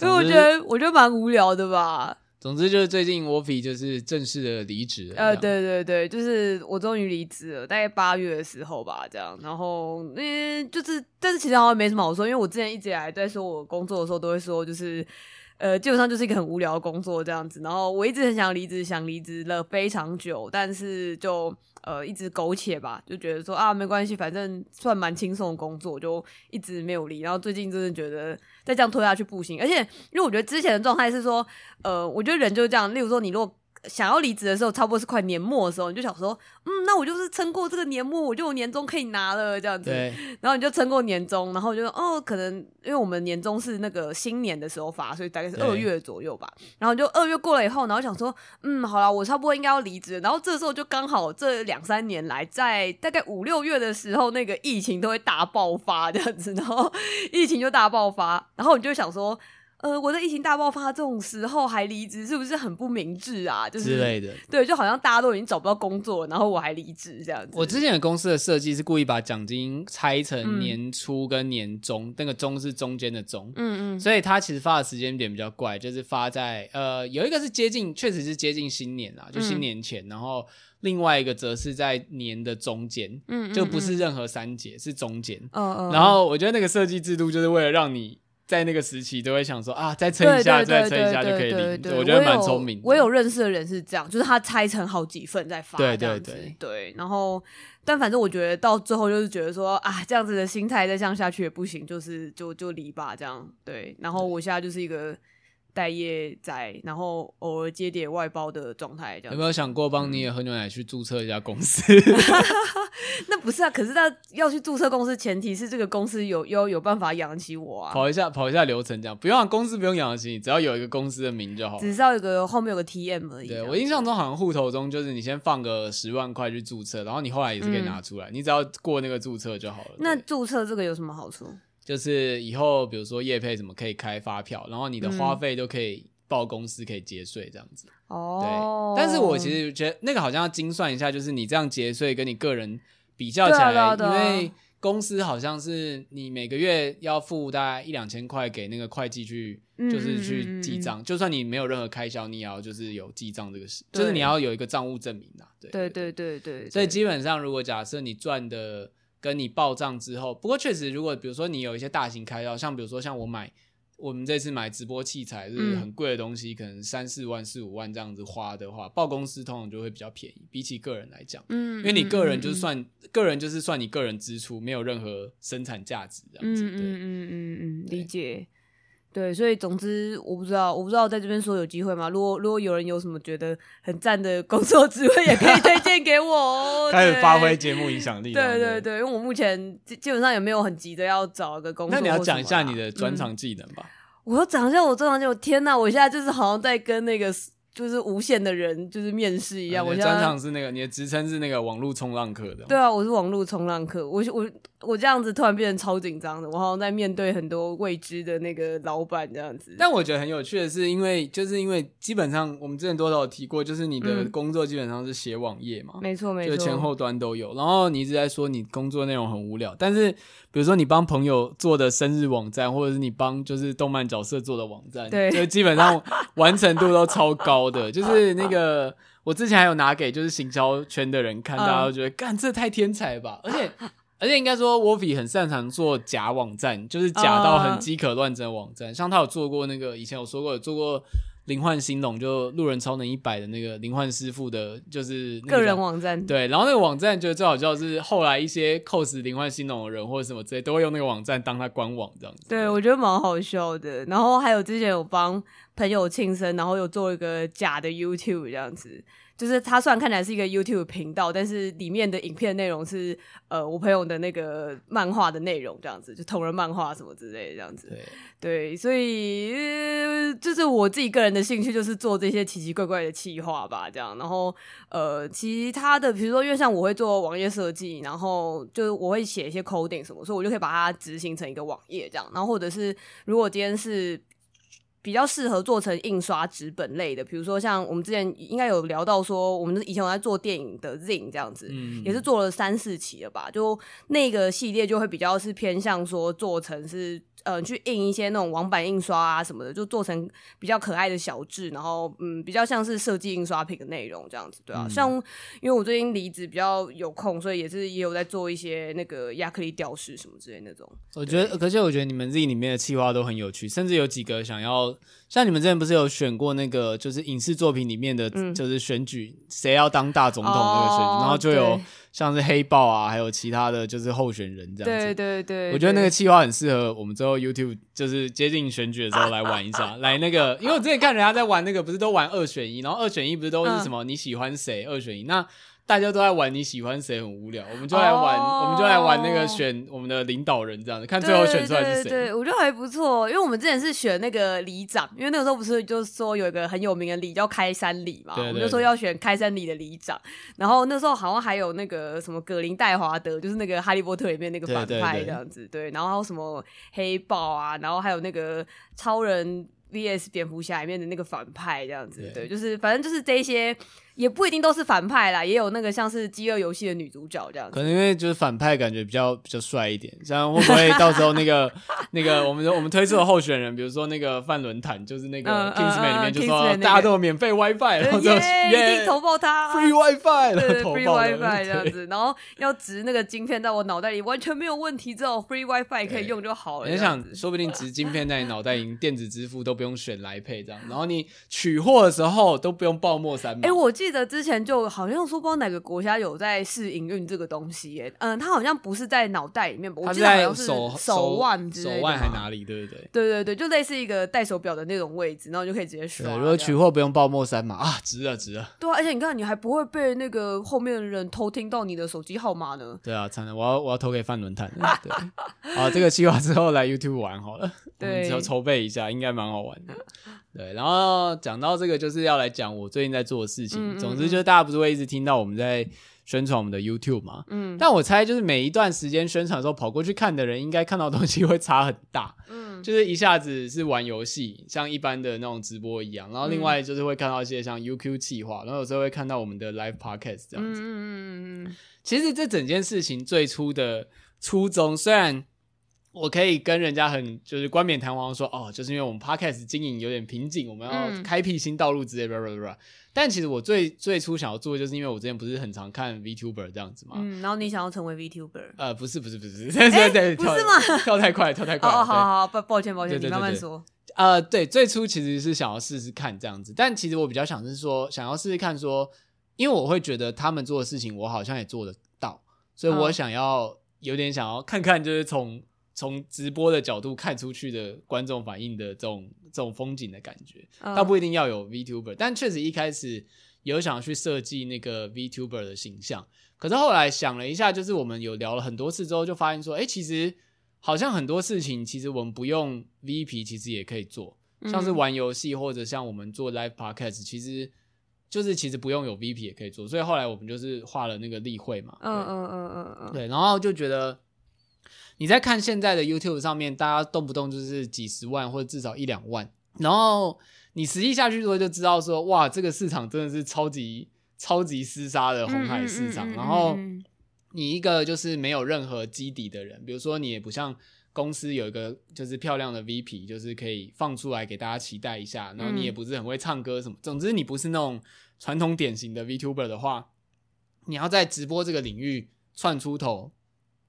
Speaker 1: 所以 *laughs* *laughs* 我觉得我觉得蛮无聊的吧。
Speaker 2: 总之就是最近 Woffy 就是正式的离职。
Speaker 1: 呃，对对对，就是我终于离职了，大概八月的时候吧，这样。然后嗯，就是但是其实好像没什么好说，因为我之前一直以来在说我工作的时候都会说就是。呃，基本上就是一个很无聊的工作这样子，然后我一直很想离职，想离职了非常久，但是就呃一直苟且吧，就觉得说啊没关系，反正算蛮轻松的工作，就一直没有离。然后最近真的觉得再这样拖下去不行，而且因为我觉得之前的状态是说，呃，我觉得人就是这样，例如说你如果想要离职的时候，差不多是快年末的时候，你就想说，嗯，那我就是撑过这个年末，我就有年终可以拿了这样子。
Speaker 2: 对。
Speaker 1: 然后你就撑过年终，然后我就哦，可能因为我们年终是那个新年的时候发，所以大概是二月左右吧。然后就二月过了以后，然后想说，嗯，好了，我差不多应该要离职。然后这时候就刚好这两三年来，在大概五六月的时候，那个疫情都会大爆发这样子，然后 *laughs* 疫情就大爆发，然后你就想说。呃，我的疫情大爆发这种时候还离职，是不是很不明智啊？就是
Speaker 2: 之类的，
Speaker 1: 对，就好像大家都已经找不到工作，然后我还离职这样子。
Speaker 2: 我之前的公司的设计是故意把奖金拆成年初跟年终，嗯、那个“中”是中间的“中”，嗯嗯，所以它其实发的时间点比较怪，就是发在呃，有一个是接近，确实是接近新年啊，就新年前，嗯、然后另外一个则是在年的中间，嗯，嗯，嗯，就不是任何三节，是中间，嗯嗯，然后我觉得那个设计制度就是为了让你。在那个时期都会想说啊，再撑一下，再撑一下就可以领。我觉得蛮聪明的。
Speaker 1: 我有认识的人是这样，就是他拆成好几份再发。
Speaker 2: 对对对
Speaker 1: 对。然后，但反正我觉得到最后就是觉得说啊，这样子的心态再这样下去也不行，就是就就离吧这样。对。然后我现在就是一个。待业在，然后偶尔接点外包的状态，这样。
Speaker 2: 有没有想过帮你也喝牛奶去注册一家公司？*laughs*
Speaker 1: 那不是啊，可是他要去注册公司，前提是这个公司有要有办法养得起我啊。
Speaker 2: 跑一下跑一下流程这样，不用、啊、公司不用养得起你，只要有一个公司的名就好。
Speaker 1: 只是要有个后面有个 TM 而已。
Speaker 2: 对，我印象中好像户头中就是你先放个十万块去注册，然后你后来也是可以拿出来，嗯、你只要过那个注册就好了。
Speaker 1: 那注册这个有什么好处？
Speaker 2: 就是以后比如说业配什么可以开发票，然后你的花费都可以报公司可以节税这样子。哦、嗯，对。但是我其实觉得那个好像要精算一下，就是你这样节税跟你个人比较起来，因为公司好像是你每个月要付大概一两千块给那个会计去，就是去记账。嗯、就算你没有任何开销，你也要就是有记账这个事，就是你要有一个账务证明的。对对对对对，对。所以基本上，如果假设你赚的。跟你报账之后，不过确实，如果比如说你有一些大型开销，像比如说像我买，我们这次买直播器材就是很贵的东西，嗯、可能三四万、四五万这样子花的话，报公司通常就会比较便宜，比起个人来讲，嗯，因为你个人就是算、嗯、个人就是算你个人支出，没有任何生产价值这样子，嗯，嗯嗯
Speaker 1: 嗯嗯，理解。对，所以总之我不知道，我不知道在这边说有机会吗？如果如果有人有什么觉得很赞的工作职位，也可以推荐给我哦。*laughs*
Speaker 2: 开始发挥节目影响力。
Speaker 1: 对对对，因为我目前基基本上也没有很急着要找一个工作。
Speaker 2: 那你要讲一下你的专长技能吧。
Speaker 1: 嗯、我要讲一下我专长技能。天哪，我现在就是好像在跟那个。就是无限的人，就是面试一样。我专
Speaker 2: 场是那个，你的职称是那个网络冲浪客的。
Speaker 1: 对啊，我是网络冲浪客。我我我这样子突然变得超紧张的，我好像在面对很多未知的那个老板这样子。
Speaker 2: 但我觉得很有趣的是，因为就是因为基本上我们之前多少有提过，就是你的工作基本上是写网页嘛，
Speaker 1: 没错没错，
Speaker 2: 就前后端都有。然后你一直在说你工作内容很无聊，但是比如说你帮朋友做的生日网站，或者是你帮就是动漫角色做的网站，对，就基本上完成度都超高。的就是那个，我之前还有拿给就是行销圈的人看，大家都觉得干这太天才吧！而且而且应该说 w o l f y 很擅长做假网站，就是假到很饥渴乱真的网站。像他有做过那个，以前有说过有做过。灵幻兴隆就路人超能一百的那个灵幻师傅的，就是
Speaker 1: 个人网站。
Speaker 2: 对，然后那个网站觉得最好笑是后来一些 cos 灵幻兴隆的人或者什么之类，都会用那个网站当他官网这样子。
Speaker 1: 对，我觉得蛮好笑的。然后还有之前有帮朋友庆生，然后有做一个假的 YouTube 这样子。就是它虽然看起来是一个 YouTube 频道，但是里面的影片内容是呃我朋友的那个漫画的内容，这样子就同人漫画什么之类的这样子。对，对，所以、呃、就是我自己个人的兴趣就是做这些奇奇怪怪的企划吧，这样。然后呃其他的，比如说因为像我会做网页设计，然后就是我会写一些 coding 什么，所以我就可以把它执行成一个网页这样。然后或者是如果今天是。比较适合做成印刷纸本类的，比如说像我们之前应该有聊到说，我们以前我在做电影的 Zing 这样子，嗯、也是做了三四期了吧，就那个系列就会比较是偏向说做成是。呃，去印一些那种网版印刷啊什么的，就做成比较可爱的小志，然后嗯，比较像是设计印刷品的内容这样子，对啊。嗯、像因为我最近离职比较有空，所以也是也有在做一些那个亚克力吊饰什么之类那种。
Speaker 2: 我觉得，而且我觉得你们自己里面的企划都很有趣，甚至有几个想要，像你们之前不是有选过那个，就是影视作品里面的，就是选举谁、嗯、要当大总统那个选举，哦、然后就有。像是黑豹啊，还有其他的就是候选人这样子。
Speaker 1: 对对对，
Speaker 2: 我觉得那个企划很适合我们之后 YouTube 就是接近选举的时候来玩一下，*laughs* 来那个，因为我之前看人家在玩那个，不是都玩二选一，然后二选一不是都是什么你喜欢谁二选一那。大家都在玩你喜欢谁很无聊，我们就来玩，oh, 我们就来玩那个选我们的领导人这样子，看最后选出来是
Speaker 1: 谁。对，我觉得还不错，因为我们之前是选那个里长，因为那个时候不是就是说有一个很有名的里叫开山里嘛，我们就说要选开山里的里长。然后那时候好像还有那个什么葛林戴华德，就是那个哈利波特里面那个反派这样子，对。然后还有什么黑豹啊，然后还有那个超人 VS 蝙蝠侠里面的那个反派这样子，对，对，就是反正就是这些。也不一定都是反派啦，也有那个像是《饥饿游戏》的女主角这样子。可能
Speaker 2: 因为就是反派感觉比较比较帅一点，这样会不会到时候那个 *laughs* 那个我们我们推出的候选人，比如说那个范伦坦，就是那个 Kingsman 里面就说大家都有免费 WiFi，然后就
Speaker 1: 一定投爆他
Speaker 2: Free WiFi，
Speaker 1: 对 Free WiFi 这样子，然后要植那个晶片在我脑袋里完全没有问题，之后 Free WiFi 可以用就好了。
Speaker 2: 你想，说不定植晶片在你脑袋里，电子支付都不用选来配这样，然后你取货的时候都不用报末三码。
Speaker 1: 哎，我记得之前就。好像说不知道哪个国家有在试营运这个东西耶，嗯，它好像不是在脑袋里面，我记得好像是手手腕之类的，
Speaker 2: 手腕还哪里，对不对？
Speaker 1: 对对对，就类似一个戴手表的那种位置，然后就可以直接刷。
Speaker 2: 对，如果取货不用报末三码啊，值了值了。
Speaker 1: 对啊，而且你看，你还不会被那个后面的人偷听到你的手机号码呢。
Speaker 2: 对啊，惨了，我要我要投给范伦坦。*laughs* 对，好，这个计划之后来 YouTube 玩好了，对，只要筹备一下，应该蛮好玩的。对，然后讲到这个，就是要来讲我最近在做的事情。嗯嗯嗯，总之，就是大家不是会一直听到我们在宣传我们的 YouTube 嘛？嗯。但我猜，就是每一段时间宣传的时候跑过去看的人，应该看到的东西会差很大。嗯。就是一下子是玩游戏，像一般的那种直播一样，然后另外就是会看到一些像 UQ 企划，然后有时候会看到我们的 Live Podcast 这样子。嗯嗯嗯嗯。其实这整件事情最初的初衷，虽然。我可以跟人家很就是冠冕堂皇说哦，就是因为我们 podcast 经营有点瓶颈，我们要开辟新道路之类的。嗯、但其实我最最初想要做的，就是因为我之前不是很常看 VTuber 这样子嘛。
Speaker 1: 嗯，然后你想要成为 VTuber？
Speaker 2: 呃，不是，不是，不是，*laughs* 对对对，
Speaker 1: 不是吗？*laughs*
Speaker 2: 跳太快，跳太快。
Speaker 1: 哦，好好好，抱抱歉抱歉，你慢慢说。
Speaker 2: 呃，对，最初其实是想要试试看这样子，但其实我比较想是说，想要试试看说，因为我会觉得他们做的事情，我好像也做得到，所以我想要有点想要看看，就是从。从直播的角度看出去的观众反应的这种这种风景的感觉，倒不一定要有 VTuber，但确实一开始有想去设计那个 VTuber 的形象。可是后来想了一下，就是我们有聊了很多次之后，就发现说，哎，其实好像很多事情，其实我们不用 VP，其实也可以做，像是玩游戏或者像我们做 Live Podcast，其实就是其实不用有 VP 也可以做。所以后来我们就是画了那个例会嘛，嗯嗯嗯嗯嗯，对，然后就觉得。你在看现在的 YouTube 上面，大家动不动就是几十万或者至少一两万，然后你实际下去之后就知道说，哇，这个市场真的是超级超级厮杀的红海市场。然后你一个就是没有任何基底的人，比如说你也不像公司有一个就是漂亮的 VP，就是可以放出来给大家期待一下。然后你也不是很会唱歌什么，总之你不是那种传统典型的 VTuber 的话，你要在直播这个领域窜出头。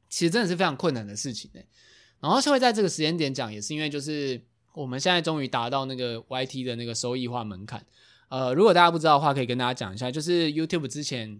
Speaker 2: 其实真的是非常困难的事情呢。然后会在这个时间点讲，也是因为就是我们现在终于达到那个 YT 的那个收益化门槛。呃，如果大家不知道的话，可以跟大家讲一下，就是 YouTube 之前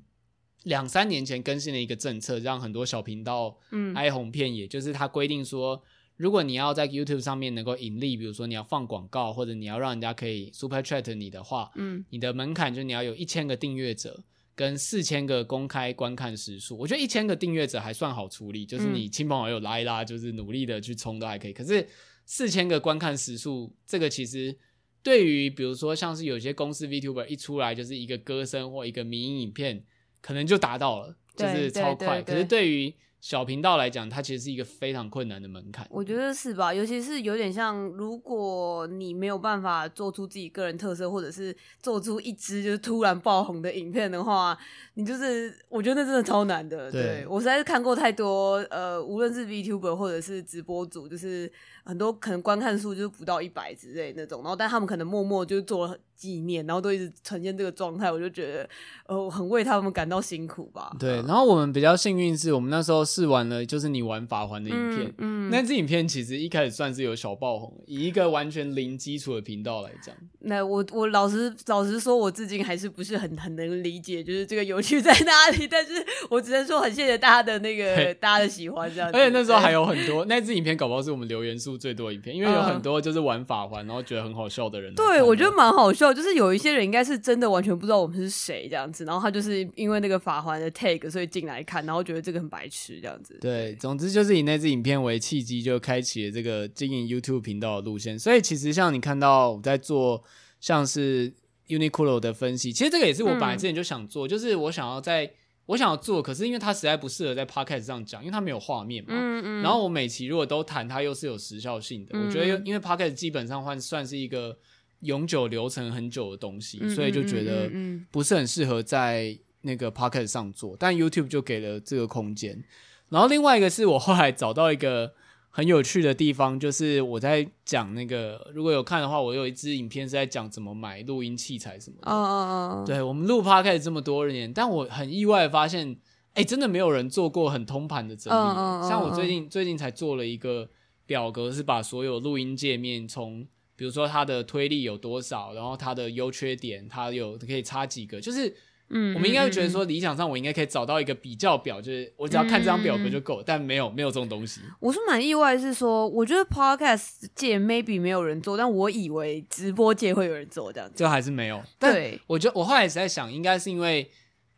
Speaker 2: 两三年前更新了一个政策，让很多小频道哀鸿遍野，嗯、就是它规定说，如果你要在 YouTube 上面能够盈利，比如说你要放广告，或者你要让人家可以 Super Chat 你的话，嗯，你的门槛就是你要有一千个订阅者。跟四千个公开观看时数，我觉得一千个订阅者还算好处理，就是你亲朋好友拉一拉，就是努力的去冲都还可以。可是四千个观看时数，这个其实对于比如说像是有些公司 VTuber 一出来就是一个歌声或一个迷音影片，可能就达到了，就是超快。可是对于小频道来讲，它其实是一个非常困难的门槛。
Speaker 1: 我觉得是吧？尤其是有点像，如果你没有办法做出自己个人特色，或者是做出一支就是突然爆红的影片的话，你就是我觉得那真的超难的。对，对我实在是看过太多，呃，无论是 VTuber 或者是直播主，就是。很多可能观看数就是不到一百之类那种，然后但他们可能默默就做了纪念，然后都一直呈现这个状态，我就觉得呃很为他们感到辛苦吧。
Speaker 2: 对，然后我们比较幸运是我们那时候试完了，就是你玩法环的影片，嗯，嗯那支影片其实一开始算是有小爆红，以一个完全零基础的频道来讲，
Speaker 1: 那我我老实老实说，我至今还是不是很很能理解，就是这个有趣在哪里。但是我只能说很谢谢大家的那个 *laughs* 大家的喜欢这样。
Speaker 2: 而且那时候还有很多那支影片，搞不好是我们留言数最多影片，因为有很多就是玩法环然后觉得很好笑的人。
Speaker 1: 对，我觉得蛮好笑，就是有一些人应该是真的完全不知道我们是谁这样子，然后他就是因为那个法环的 tag 所以进来看，然后觉得这个很白痴这样子。
Speaker 2: 对，总之就是以那支影片为契机，就开启了这个经营 YouTube 频道的路线。所以其实像你看到我在做。像是 Uniqlo 的分析，其实这个也是我本来之前就想做，嗯、就是我想要在，我想要做，可是因为它实在不适合在 Podcast 上讲，因为它没有画面嘛。嗯嗯。然后我每期如果都谈，它又是有时效性的。嗯、我觉得因为 Podcast 基本上换算是一个永久流程很久的东西，嗯、所以就觉得不是很适合在那个 Podcast 上做。但 YouTube 就给了这个空间。然后另外一个是我后来找到一个。很有趣的地方就是我在讲那个，如果有看的话，我有一支影片是在讲怎么买录音器材什么的。哦哦哦。对，我们录 Podcast 这么多年，但我很意外的发现，哎、欸，真的没有人做过很通盘的整理。Oh, oh, oh, oh. 像我最近最近才做了一个表格，是把所有录音界面从，比如说它的推力有多少，然后它的优缺点，它有可以插几个，就是。嗯，我们应该会觉得说，理想上我应该可以找到一个比较表，就是我只要看这张表格就够，嗯、但没有没有这种东西。
Speaker 1: 我是蛮意外，是说我觉得 podcast 界 maybe 没有人做，但我以为直播界会有人做这样子，
Speaker 2: 就还是没有。对，我觉得我后来也是在想，应该是因为。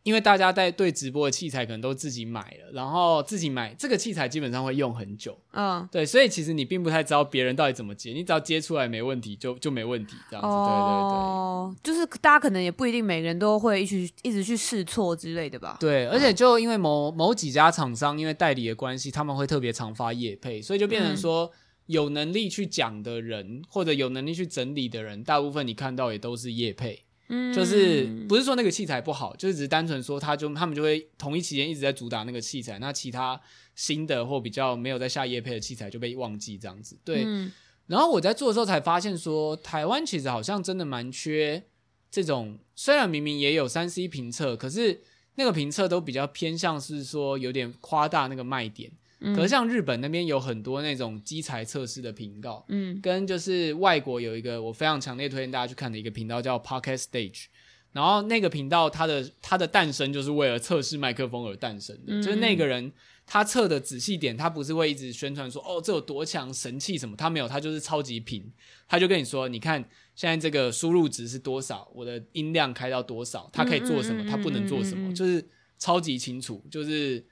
Speaker 2: 因为大家在对直播的器材可能都自己买了，然后自己买这个器材基本上会用很久，嗯，对，所以其实你并不太知道别人到底怎么接，你只要接出来没问题就就没问题这样子，哦、
Speaker 1: 对对。对，就是大家可能也不一定每个人都会一直一直去试错之类的吧，
Speaker 2: 对，而且就因为某某几家厂商因为代理的关系，他们会特别常发业配，所以就变成说有能力去讲的人、嗯、或者有能力去整理的人，大部分你看到也都是叶配。嗯，就是不是说那个器材不好，就是只是单纯说他就他们就会同一期间一直在主打那个器材，那其他新的或比较没有在下业配的器材就被忘记这样子。对，嗯、然后我在做的时候才发现说，台湾其实好像真的蛮缺这种，虽然明明也有三 C 评测，可是那个评测都比较偏向是说有点夸大那个卖点。可是像日本那边有很多那种机材测试的频道，嗯，跟就是外国有一个我非常强烈推荐大家去看的一个频道叫 Podcast Stage，然后那个频道它的它的诞生就是为了测试麦克风而诞生的，嗯、就是那个人他测的仔细点，他不是会一直宣传说哦这有多强神器什么，他没有，他就是超级平，他就跟你说，你看现在这个输入值是多少，我的音量开到多少，他可以做什么，他不能做什么，就是超级清楚，就是。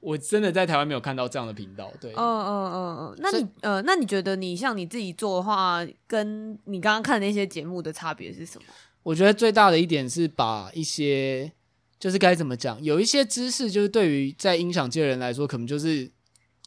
Speaker 2: 我真的在台湾没有看到这样的频道，对。嗯嗯
Speaker 1: 嗯嗯，那你呃，那你觉得你像你自己做的话，跟你刚刚看的那些节目的差别是什么？
Speaker 2: 我觉得最大的一点是把一些，就是该怎么讲，有一些知识，就是对于在音响界的人来说，可能就是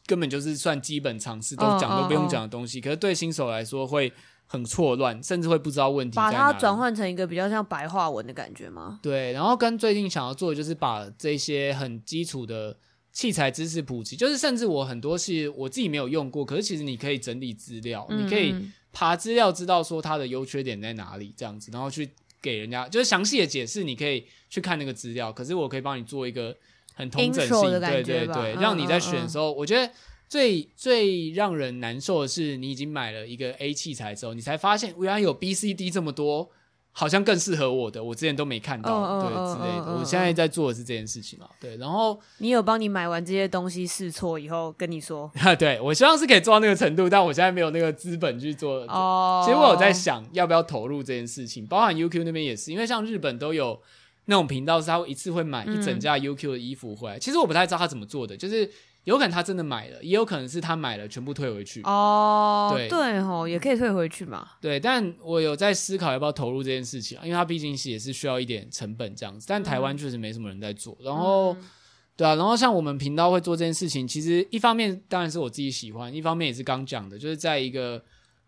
Speaker 2: 根本就是算基本常识，都讲都不用讲的东西。可是对新手来说会很错乱，甚至会不知道问题。把它
Speaker 1: 转换成一个比较像白话文的感觉吗？
Speaker 2: 对，然后跟最近想要做的就是把这些很基础的。器材知识普及，就是甚至我很多是我自己没有用过，可是其实你可以整理资料，嗯、你可以爬资料，知道说它的优缺点在哪里，这样子，然后去给人家就是详细的解释，你可以去看那个资料。可是我可以帮你做一个很通整性，对对对，让你在选的时候，嗯嗯嗯，我觉得最最让人难受的是，你已经买了一个 A 器材之后，你才发现原来有 B、C、D 这么多。好像更适合我的，我之前都没看到，oh, 对 oh, oh, 之类的。我现在在做的是这件事情啊，对。然后
Speaker 1: 你有帮你买完这些东西试错以后跟你说，*laughs*
Speaker 2: 对，我希望是可以做到那个程度，但我现在没有那个资本去做。哦，oh. 其实我有在想要不要投入这件事情，包含 UQ 那边也是，因为像日本都有那种频道，是他会一次会买一整架 UQ 的衣服回来。嗯、其实我不太知道他怎么做的，就是。有可能他真的买了，也有可能是他买了全部退回去。哦，对对
Speaker 1: 吼，也可以退回去嘛。
Speaker 2: 对，但我有在思考要不要投入这件事情啊，因为他毕竟是也是需要一点成本这样子。但台湾确实没什么人在做。嗯、然后，对啊，然后像我们频道会做这件事情，其实一方面当然是我自己喜欢，一方面也是刚讲的，就是在一个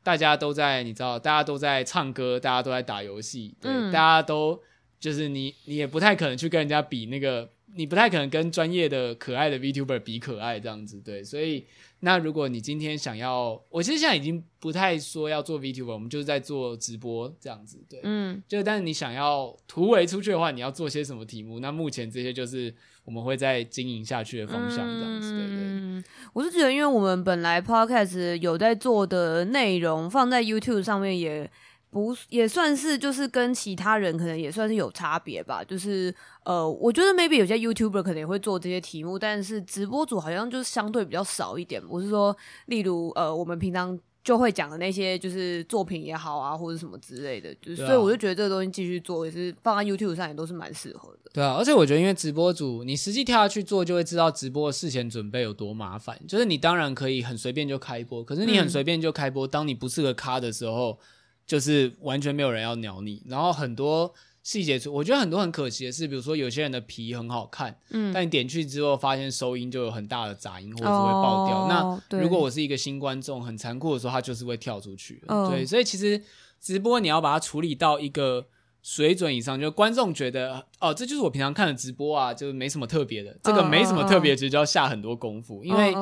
Speaker 2: 大家都在，你知道，大家都在唱歌，大家都在打游戏，对，嗯、大家都就是你，你也不太可能去跟人家比那个。你不太可能跟专业的可爱的 VTuber 比可爱这样子，对，所以那如果你今天想要，我其实现在已经不太说要做 VTuber，我们就是在做直播这样子，对，嗯，就但是你想要突围出去的话，你要做些什么题目？那目前这些就是我们会在经营下去的方向这样子，对对。
Speaker 1: 嗯，我是觉得，因为我们本来 Podcast 有在做的内容放在 YouTube 上面也。不也算是就是跟其他人可能也算是有差别吧。就是呃，我觉得 maybe 有些 YouTuber 可能也会做这些题目，但是直播主好像就是相对比较少一点。我是说，例如呃，我们平常。就会讲的那些就是作品也好啊，或者什么之类的，就是、啊、所以我就觉得这个东西继续做也是放在 YouTube 上也都是蛮适合的。
Speaker 2: 对啊，而且我觉得因为直播主你实际跳下去做，就会知道直播的事前准备有多麻烦。就是你当然可以很随便就开播，可是你很随便就开播，嗯、当你不是个咖的时候，就是完全没有人要鸟你，然后很多。细节处，我觉得很多很可惜的是，比如说有些人的皮很好看，嗯，但你点去之后发现收音就有很大的杂音，或者是会爆掉。哦、那如果我是一个新观众，很残酷的时候，他就是会跳出去。哦、对，所以其实直播你要把它处理到一个水准以上，就观众觉得哦，这就是我平常看的直播啊，就是没什么特别的。这个没什么特别，其实就要下很多功夫。哦、因为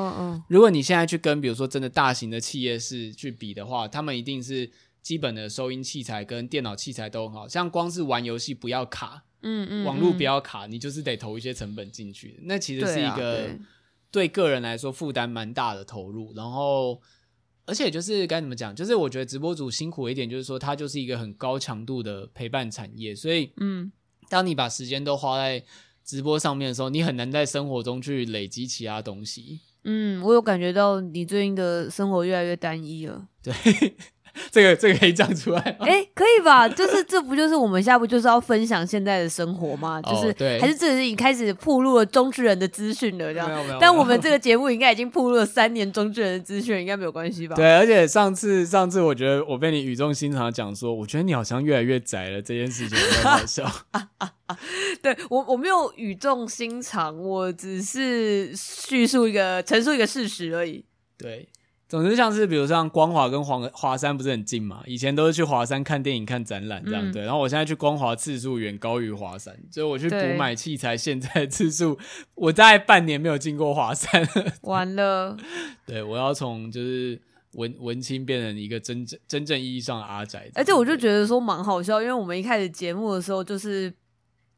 Speaker 2: 如果你现在去跟比如说真的大型的企业是去比的话，他们一定是。基本的收音器材跟电脑器材都很好，像光是玩游戏不要卡，嗯嗯，网络不要卡，你就是得投一些成本进去。那其实是一个对个人来说负担蛮大的投入。然后，而且就是该怎么讲，就是我觉得直播主辛苦一点，就是说他就是一个很高强度的陪伴产业。所以，嗯，当你把时间都花在直播上面的时候，你很难在生活中去累积其他东西。
Speaker 1: 嗯，我有感觉到你最近的生活越来越单一了。
Speaker 2: 对。这个这个可以讲出来吗？
Speaker 1: 哎，可以吧？就是这不就是我们下不就是要分享现在的生活吗？就是、哦、对，还是这是已经开始暴露了中之人的资讯了，这样。但我们这个节目应该已经暴露了三年中之人的资讯，应该没有关系吧？
Speaker 2: 对，而且上次上次我觉得我被你语重心长的讲说，我觉得你好像越来越宅了，这件事情很好笑。*laughs*
Speaker 1: 对我我没有语重心长，我只是叙述一个陈述一个事实而已。
Speaker 2: 对。总之，像是比如像光华跟华华山不是很近嘛？以前都是去华山看电影、看展览这样、嗯、对。然后我现在去光华次数远高于华山，所以我去补买器材，现在次数 *laughs* 我大概半年没有进过华山。
Speaker 1: 完了。*laughs*
Speaker 2: 对，我要从就是文文青变成一个真正真正意义上的阿宅。
Speaker 1: 而且我就觉得说蛮好笑，因为我们一开始节目的时候就是。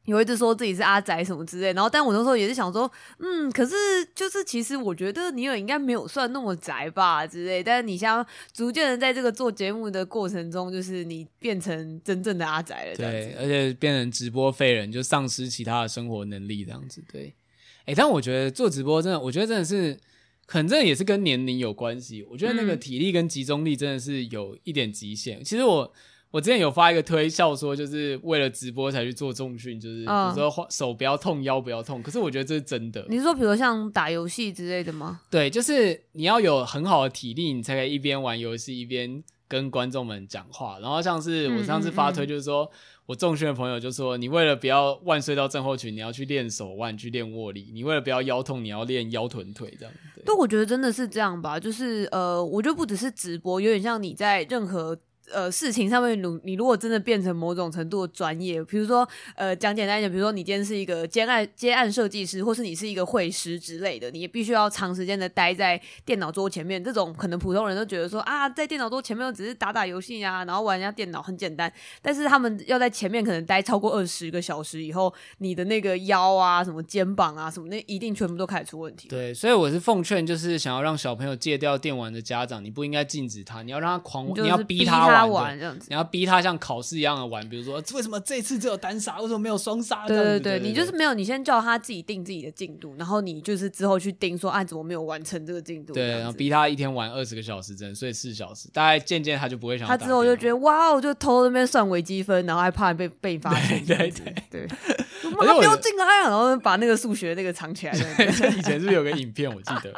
Speaker 1: 有一直说自己是阿宅什么之类，然后但我那时候也是想说，嗯，可是就是其实我觉得你也应该没有算那么宅吧之类，但是你像逐渐的在这个做节目的过程中，就是你变成真正的阿宅了，
Speaker 2: 对，而且变成直播废人，就丧失其他的生活能力这样子，对，哎、欸，但我觉得做直播真的，我觉得真的是，可能真的也是跟年龄有关系，我觉得那个体力跟集中力真的是有一点极限，嗯、其实我。我之前有发一个推笑说，就是为了直播才去做重训，就是比如说手不要痛，腰不要痛。可是我觉得这是真的。
Speaker 1: 你是说，比如像打游戏之类的吗？
Speaker 2: 对，就是你要有很好的体力，你才可以一边玩游戏一边跟观众们讲话。然后像是我上次发推，就是说我重训的朋友就说，你为了不要腕隧道症候群，你要去练手腕，去练握力；你为了不要腰痛，你要练腰臀腿这样。对，
Speaker 1: 对，我觉得真的是这样吧。就是呃，我觉得不只是直播，有点像你在任何。呃，事情上面，你你如果真的变成某种程度的专业，比如说，呃，讲简单一点，比如说你今天是一个接案接案设计师，或是你是一个绘师之类的，你也必须要长时间的待在电脑桌前面。这种可能普通人都觉得说啊，在电脑桌前面只是打打游戏啊，然后玩一下电脑很简单。但是他们要在前面可能待超过二十个小时以后，你的那个腰啊、什么肩膀啊、什么那一定全部都开始出问题。
Speaker 2: 对，所以我是奉劝，就是想要让小朋友戒掉电玩的家长，你不应该禁止他，你要让他狂，你，你要逼他。他玩这样子，
Speaker 1: 你
Speaker 2: 要逼他像考试一样的玩，比如说为什么这次只有单杀，为什么没有双杀？
Speaker 1: 对对对，你就是没有，你先叫他自己定自己的进度，然后你就是之后去定说，啊，怎么没有完成这个进度？
Speaker 2: 对，然后逼他一天玩二十个小时，只能睡四小时，大概渐渐他就不会想。
Speaker 1: 他之后就觉得哇，我就偷偷那边算微积分，然后还怕被被发现。*laughs*
Speaker 2: 对对对对，*laughs*
Speaker 1: 妈不要进来啊！然后把那个数学那个藏起来。*laughs*
Speaker 2: 以前是不是有个影片？我记得。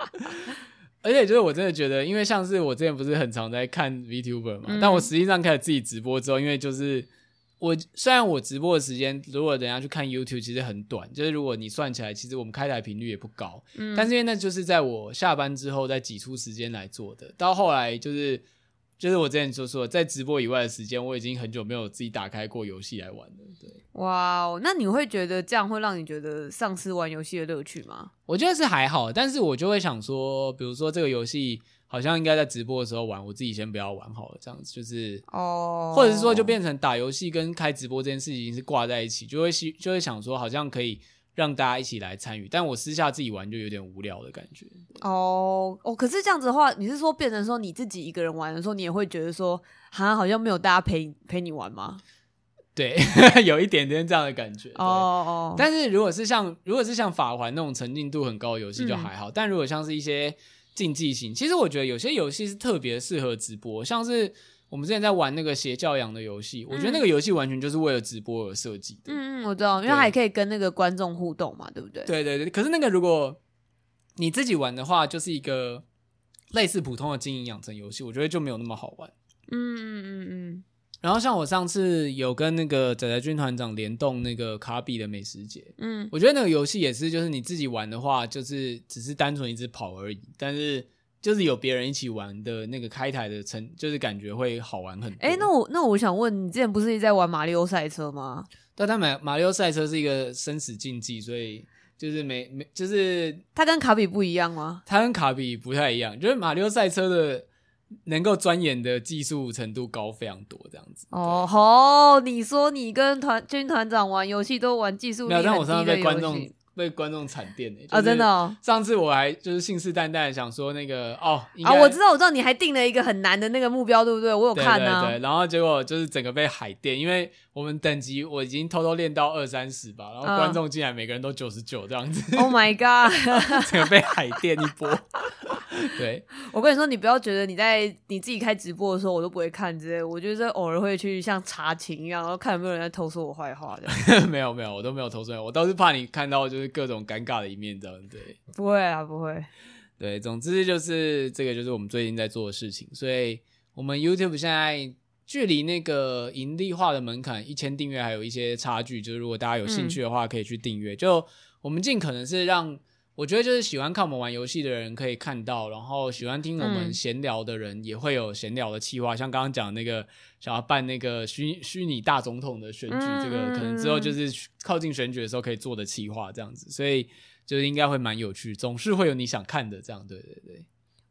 Speaker 2: 而且就是我真的觉得，因为像是我之前不是很常在看 VTuber 嘛，嗯、但我实际上开始自己直播之后，因为就是我虽然我直播的时间，如果等下去看 YouTube 其实很短，就是如果你算起来，其实我们开台频率也不高，嗯，但是因为那就是在我下班之后再挤出时间来做的，到后来就是。就是我之前就说，在直播以外的时间，我已经很久没有自己打开过游戏来玩了。对，
Speaker 1: 哇哦，那你会觉得这样会让你觉得丧失玩游戏的乐趣吗？
Speaker 2: 我觉得是还好，但是我就会想说，比如说这个游戏好像应该在直播的时候玩，我自己先不要玩好了，这样子就是哦，或者是说就变成打游戏跟开直播这件事情是挂在一起，就会就会想说好像可以让大家一起来参与。但我私下自己玩就有点无聊的感觉。
Speaker 1: 哦哦，可是这样子的话，你是说变成说你自己一个人玩的时候，你也会觉得说，好像好像没有大家陪陪你玩吗？
Speaker 2: 对，*laughs* 有一点点这样的感觉。哦哦，但是如果是像如果是像法环那种沉浸度很高的游戏就还好，嗯、但如果像是一些竞技型，其实我觉得有些游戏是特别适合直播，像是。我们之前在玩那个邪教养的游戏，嗯、我觉得那个游戏完全就是为了直播而设计的。
Speaker 1: 嗯嗯，我知道，因为还可以跟那个观众互动嘛，对不对？
Speaker 2: 对对对。可是那个如果你自己玩的话，就是一个类似普通的经营养成游戏，我觉得就没有那么好玩。嗯嗯嗯嗯。然后像我上次有跟那个仔仔军团长联动那个卡比的美食节，嗯，我觉得那个游戏也是，就是你自己玩的话，就是只是单纯一直跑而已，但是。就是有别人一起玩的那个开台的成，就是感觉会好玩很多。
Speaker 1: 哎、欸，那我那我想问你，之前不是一直在玩马里奥赛车吗？
Speaker 2: 但他马马里奥赛车是一个生死竞技，所以就是没没就是
Speaker 1: 它跟卡比不一样吗？
Speaker 2: 它跟卡比不太一样，就是马里奥赛车的能够钻研的技术程度高非常多，这样子。
Speaker 1: 哦吼，你说你跟团军团长玩游戏都玩技术？没有，但我上次被观众。
Speaker 2: 被观众惨电呢、欸！
Speaker 1: 啊、哦，真的哦！
Speaker 2: 上次我还就是信誓旦旦想说那个哦
Speaker 1: 啊，我知道，我知道，你还定了一个很难的那个目标，对不对？我有看呢、啊。
Speaker 2: 对，对，对，然后结果就是整个被海电，因为我们等级我已经偷偷练到二三十吧，然后观众竟然每个人都九十九这样子。
Speaker 1: Oh my god！*laughs*
Speaker 2: 整个被海电一波。*laughs* 对，
Speaker 1: 我跟你说，你不要觉得你在你自己开直播的时候我都不会看之类，我觉得偶尔会去像查勤一样，然后看有没有人在偷说我坏话的。*laughs*
Speaker 2: 没有没有，我都没有偷说，我倒是怕你看到就是各种尴尬的一面这样。对，
Speaker 1: 不会啊，不会。
Speaker 2: 对，总之就是这个就是我们最近在做的事情，所以我们 YouTube 现在距离那个盈利化的门槛一千订阅还有一些差距，就是如果大家有兴趣的话，可以去订阅。嗯、就我们尽可能是让。我觉得就是喜欢看我们玩游戏的人可以看到，然后喜欢听我们闲聊的人也会有闲聊的企划，嗯、像刚刚讲那个想要办那个虚虚拟大总统的选举，嗯、这个可能之后就是靠近选举的时候可以做的企划这样子，所以就是应该会蛮有趣，总是会有你想看的这样，对对对。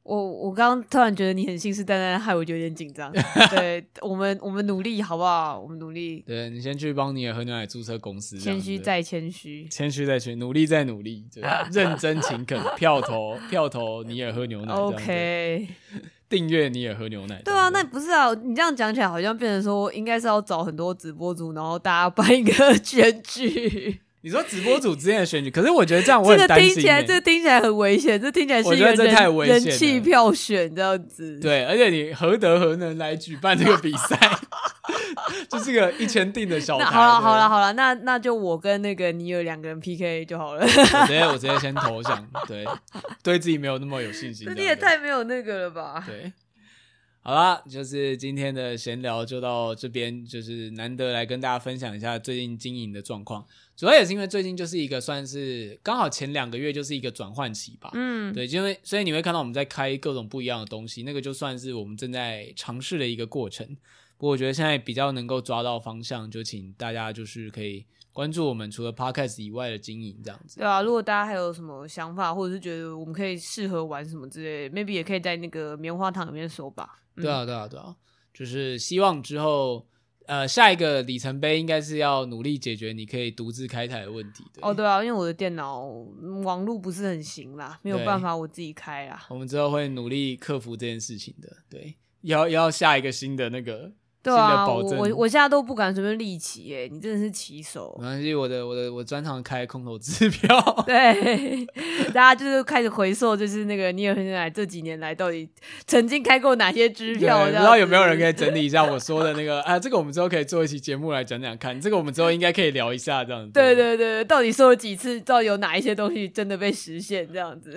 Speaker 1: 我我刚刚突然觉得你很信誓旦旦，害我就有点紧张。*laughs* 对我们，我们努力好不好？我们努力。
Speaker 2: 对，你先去帮尼尔喝牛奶注册公司。
Speaker 1: 谦虚再谦虚，
Speaker 2: 谦虚再谦虚，努力再努力，*laughs* 认真勤恳，票投票投你也喝牛奶。
Speaker 1: OK，
Speaker 2: 订阅你也喝牛奶。
Speaker 1: 对啊，那不是啊？你这样讲起来，好像变成说，应该是要找很多直播主，然后大家办一个 *laughs* 选举。
Speaker 2: 你说直播组之间的选举，可是我觉得这样我很担心、欸。这个听起来，
Speaker 1: 这个听起来很危险，这听起来是一个人人气票选这样子。
Speaker 2: 对，而且你何德何能来举办这个比赛？*laughs* 就是个一千定的小台。
Speaker 1: 好了好了好了，那那就我跟那个你有两个人 PK 就好了。
Speaker 2: 我直接我直接先投降，对，对自己没有那么有信心。
Speaker 1: 那你也太没有那个了吧？
Speaker 2: 对。好啦，就是今天的闲聊就到这边，就是难得来跟大家分享一下最近经营的状况。主要也是因为最近就是一个算是刚好前两个月就是一个转换期吧，嗯，对，因为所以你会看到我们在开各种不一样的东西，那个就算是我们正在尝试的一个过程。不过我觉得现在比较能够抓到方向，就请大家就是可以关注我们除了 Podcast 以外的经营这样子。
Speaker 1: 对啊，如果大家还有什么想法，或者是觉得我们可以适合玩什么之类的，maybe 也可以在那个棉花糖里面说吧。
Speaker 2: 对啊，对啊，对啊，就是希望之后，呃，下一个里程碑应该是要努力解决你可以独自开台的问题。的。
Speaker 1: 哦，对啊，因为我的电脑网络不是很行啦，没有办法我自己开啦。
Speaker 2: 我们之后会努力克服这件事情的。对，要要下一个新的那个。
Speaker 1: 对啊，我我我现在都不敢随便立旗耶，你真的是旗手。
Speaker 2: 没关系，我的我的我专长开空头支票。*laughs*
Speaker 1: 对，大家就是开始回溯，就是那个尼尔喝牛奶这几年来到底曾经开过哪些支票？不知
Speaker 2: 道有没有人可以整理一下我说的那个啊？这个我们之后可以做一期节目来讲讲看，这个我们之后应该可以聊一下这样子。
Speaker 1: 对对对，到底说了几次？到底有哪一些东西真的被实现这样子？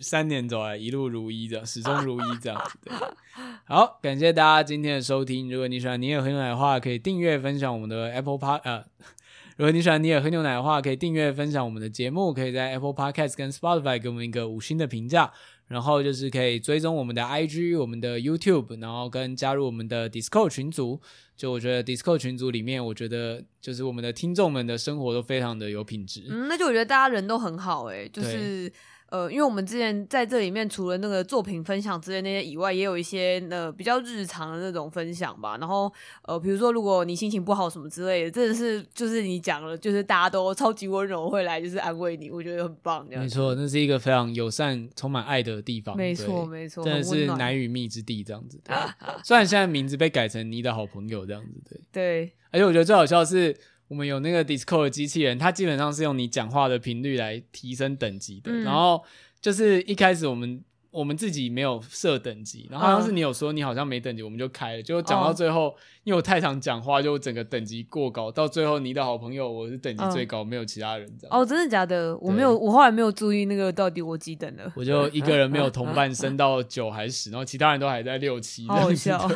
Speaker 2: 三年走来一路如一这样，始终如一这样子。对，*laughs* 好，感谢大家今天的收听。如果你喜欢你也喝牛奶的话，可以订阅分享我们的 Apple Pod 呃，*laughs* 如果你喜欢你也喝牛奶的话，可以订阅分享我们的节目，可以在 Apple Podcast 跟 Spotify 给我们一个五星的评价，然后就是可以追踪我们的 IG、我们的 YouTube，然后跟加入我们的 Discord 群组。就我觉得 Discord 群组里面，我觉得就是我们的听众们的生活都非常的有品质。
Speaker 1: 嗯，那就我觉得大家人都很好诶、欸，就是。呃，因为我们之前在这里面除了那个作品分享之类那些以外，也有一些呃比较日常的那种分享吧。然后呃，比如说如果你心情不好什么之类的，真的是就是你讲了，就是大家都 *laughs* 超级温柔会来就是安慰你，我觉得很棒。
Speaker 2: 没错，那是一个非常友善、充满爱的地方。
Speaker 1: 没错，没错，
Speaker 2: 真的是难与蜜之地这样子。对，*laughs* 虽然现在名字被改成你的好朋友这样子，对。*laughs*
Speaker 1: 对，
Speaker 2: 而且我觉得最好笑的是。我们有那个 Discord 的机器人，它基本上是用你讲话的频率来提升等级的。嗯、然后就是一开始我们我们自己没有设等级，然后好像是你有说你好像没等级，我们就开了。就讲到最后，哦、因为我太常讲话，就整个等级过高，到最后你的好朋友我是等级最高，哦、没有其他人这样。
Speaker 1: 哦，真的假的？我没有，我后来没有注意那个到底我几等了。
Speaker 2: 我就一个人没有同伴升到九还是十，然后其他人都还在六七。
Speaker 1: 好好笑。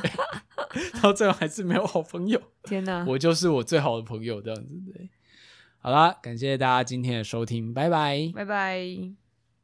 Speaker 1: *laughs*
Speaker 2: 到最后还是没有好朋友。
Speaker 1: 天哪！
Speaker 2: 我就是我最好的朋友这样子对。好啦，感谢大家今天的收听，拜拜，
Speaker 1: 拜拜。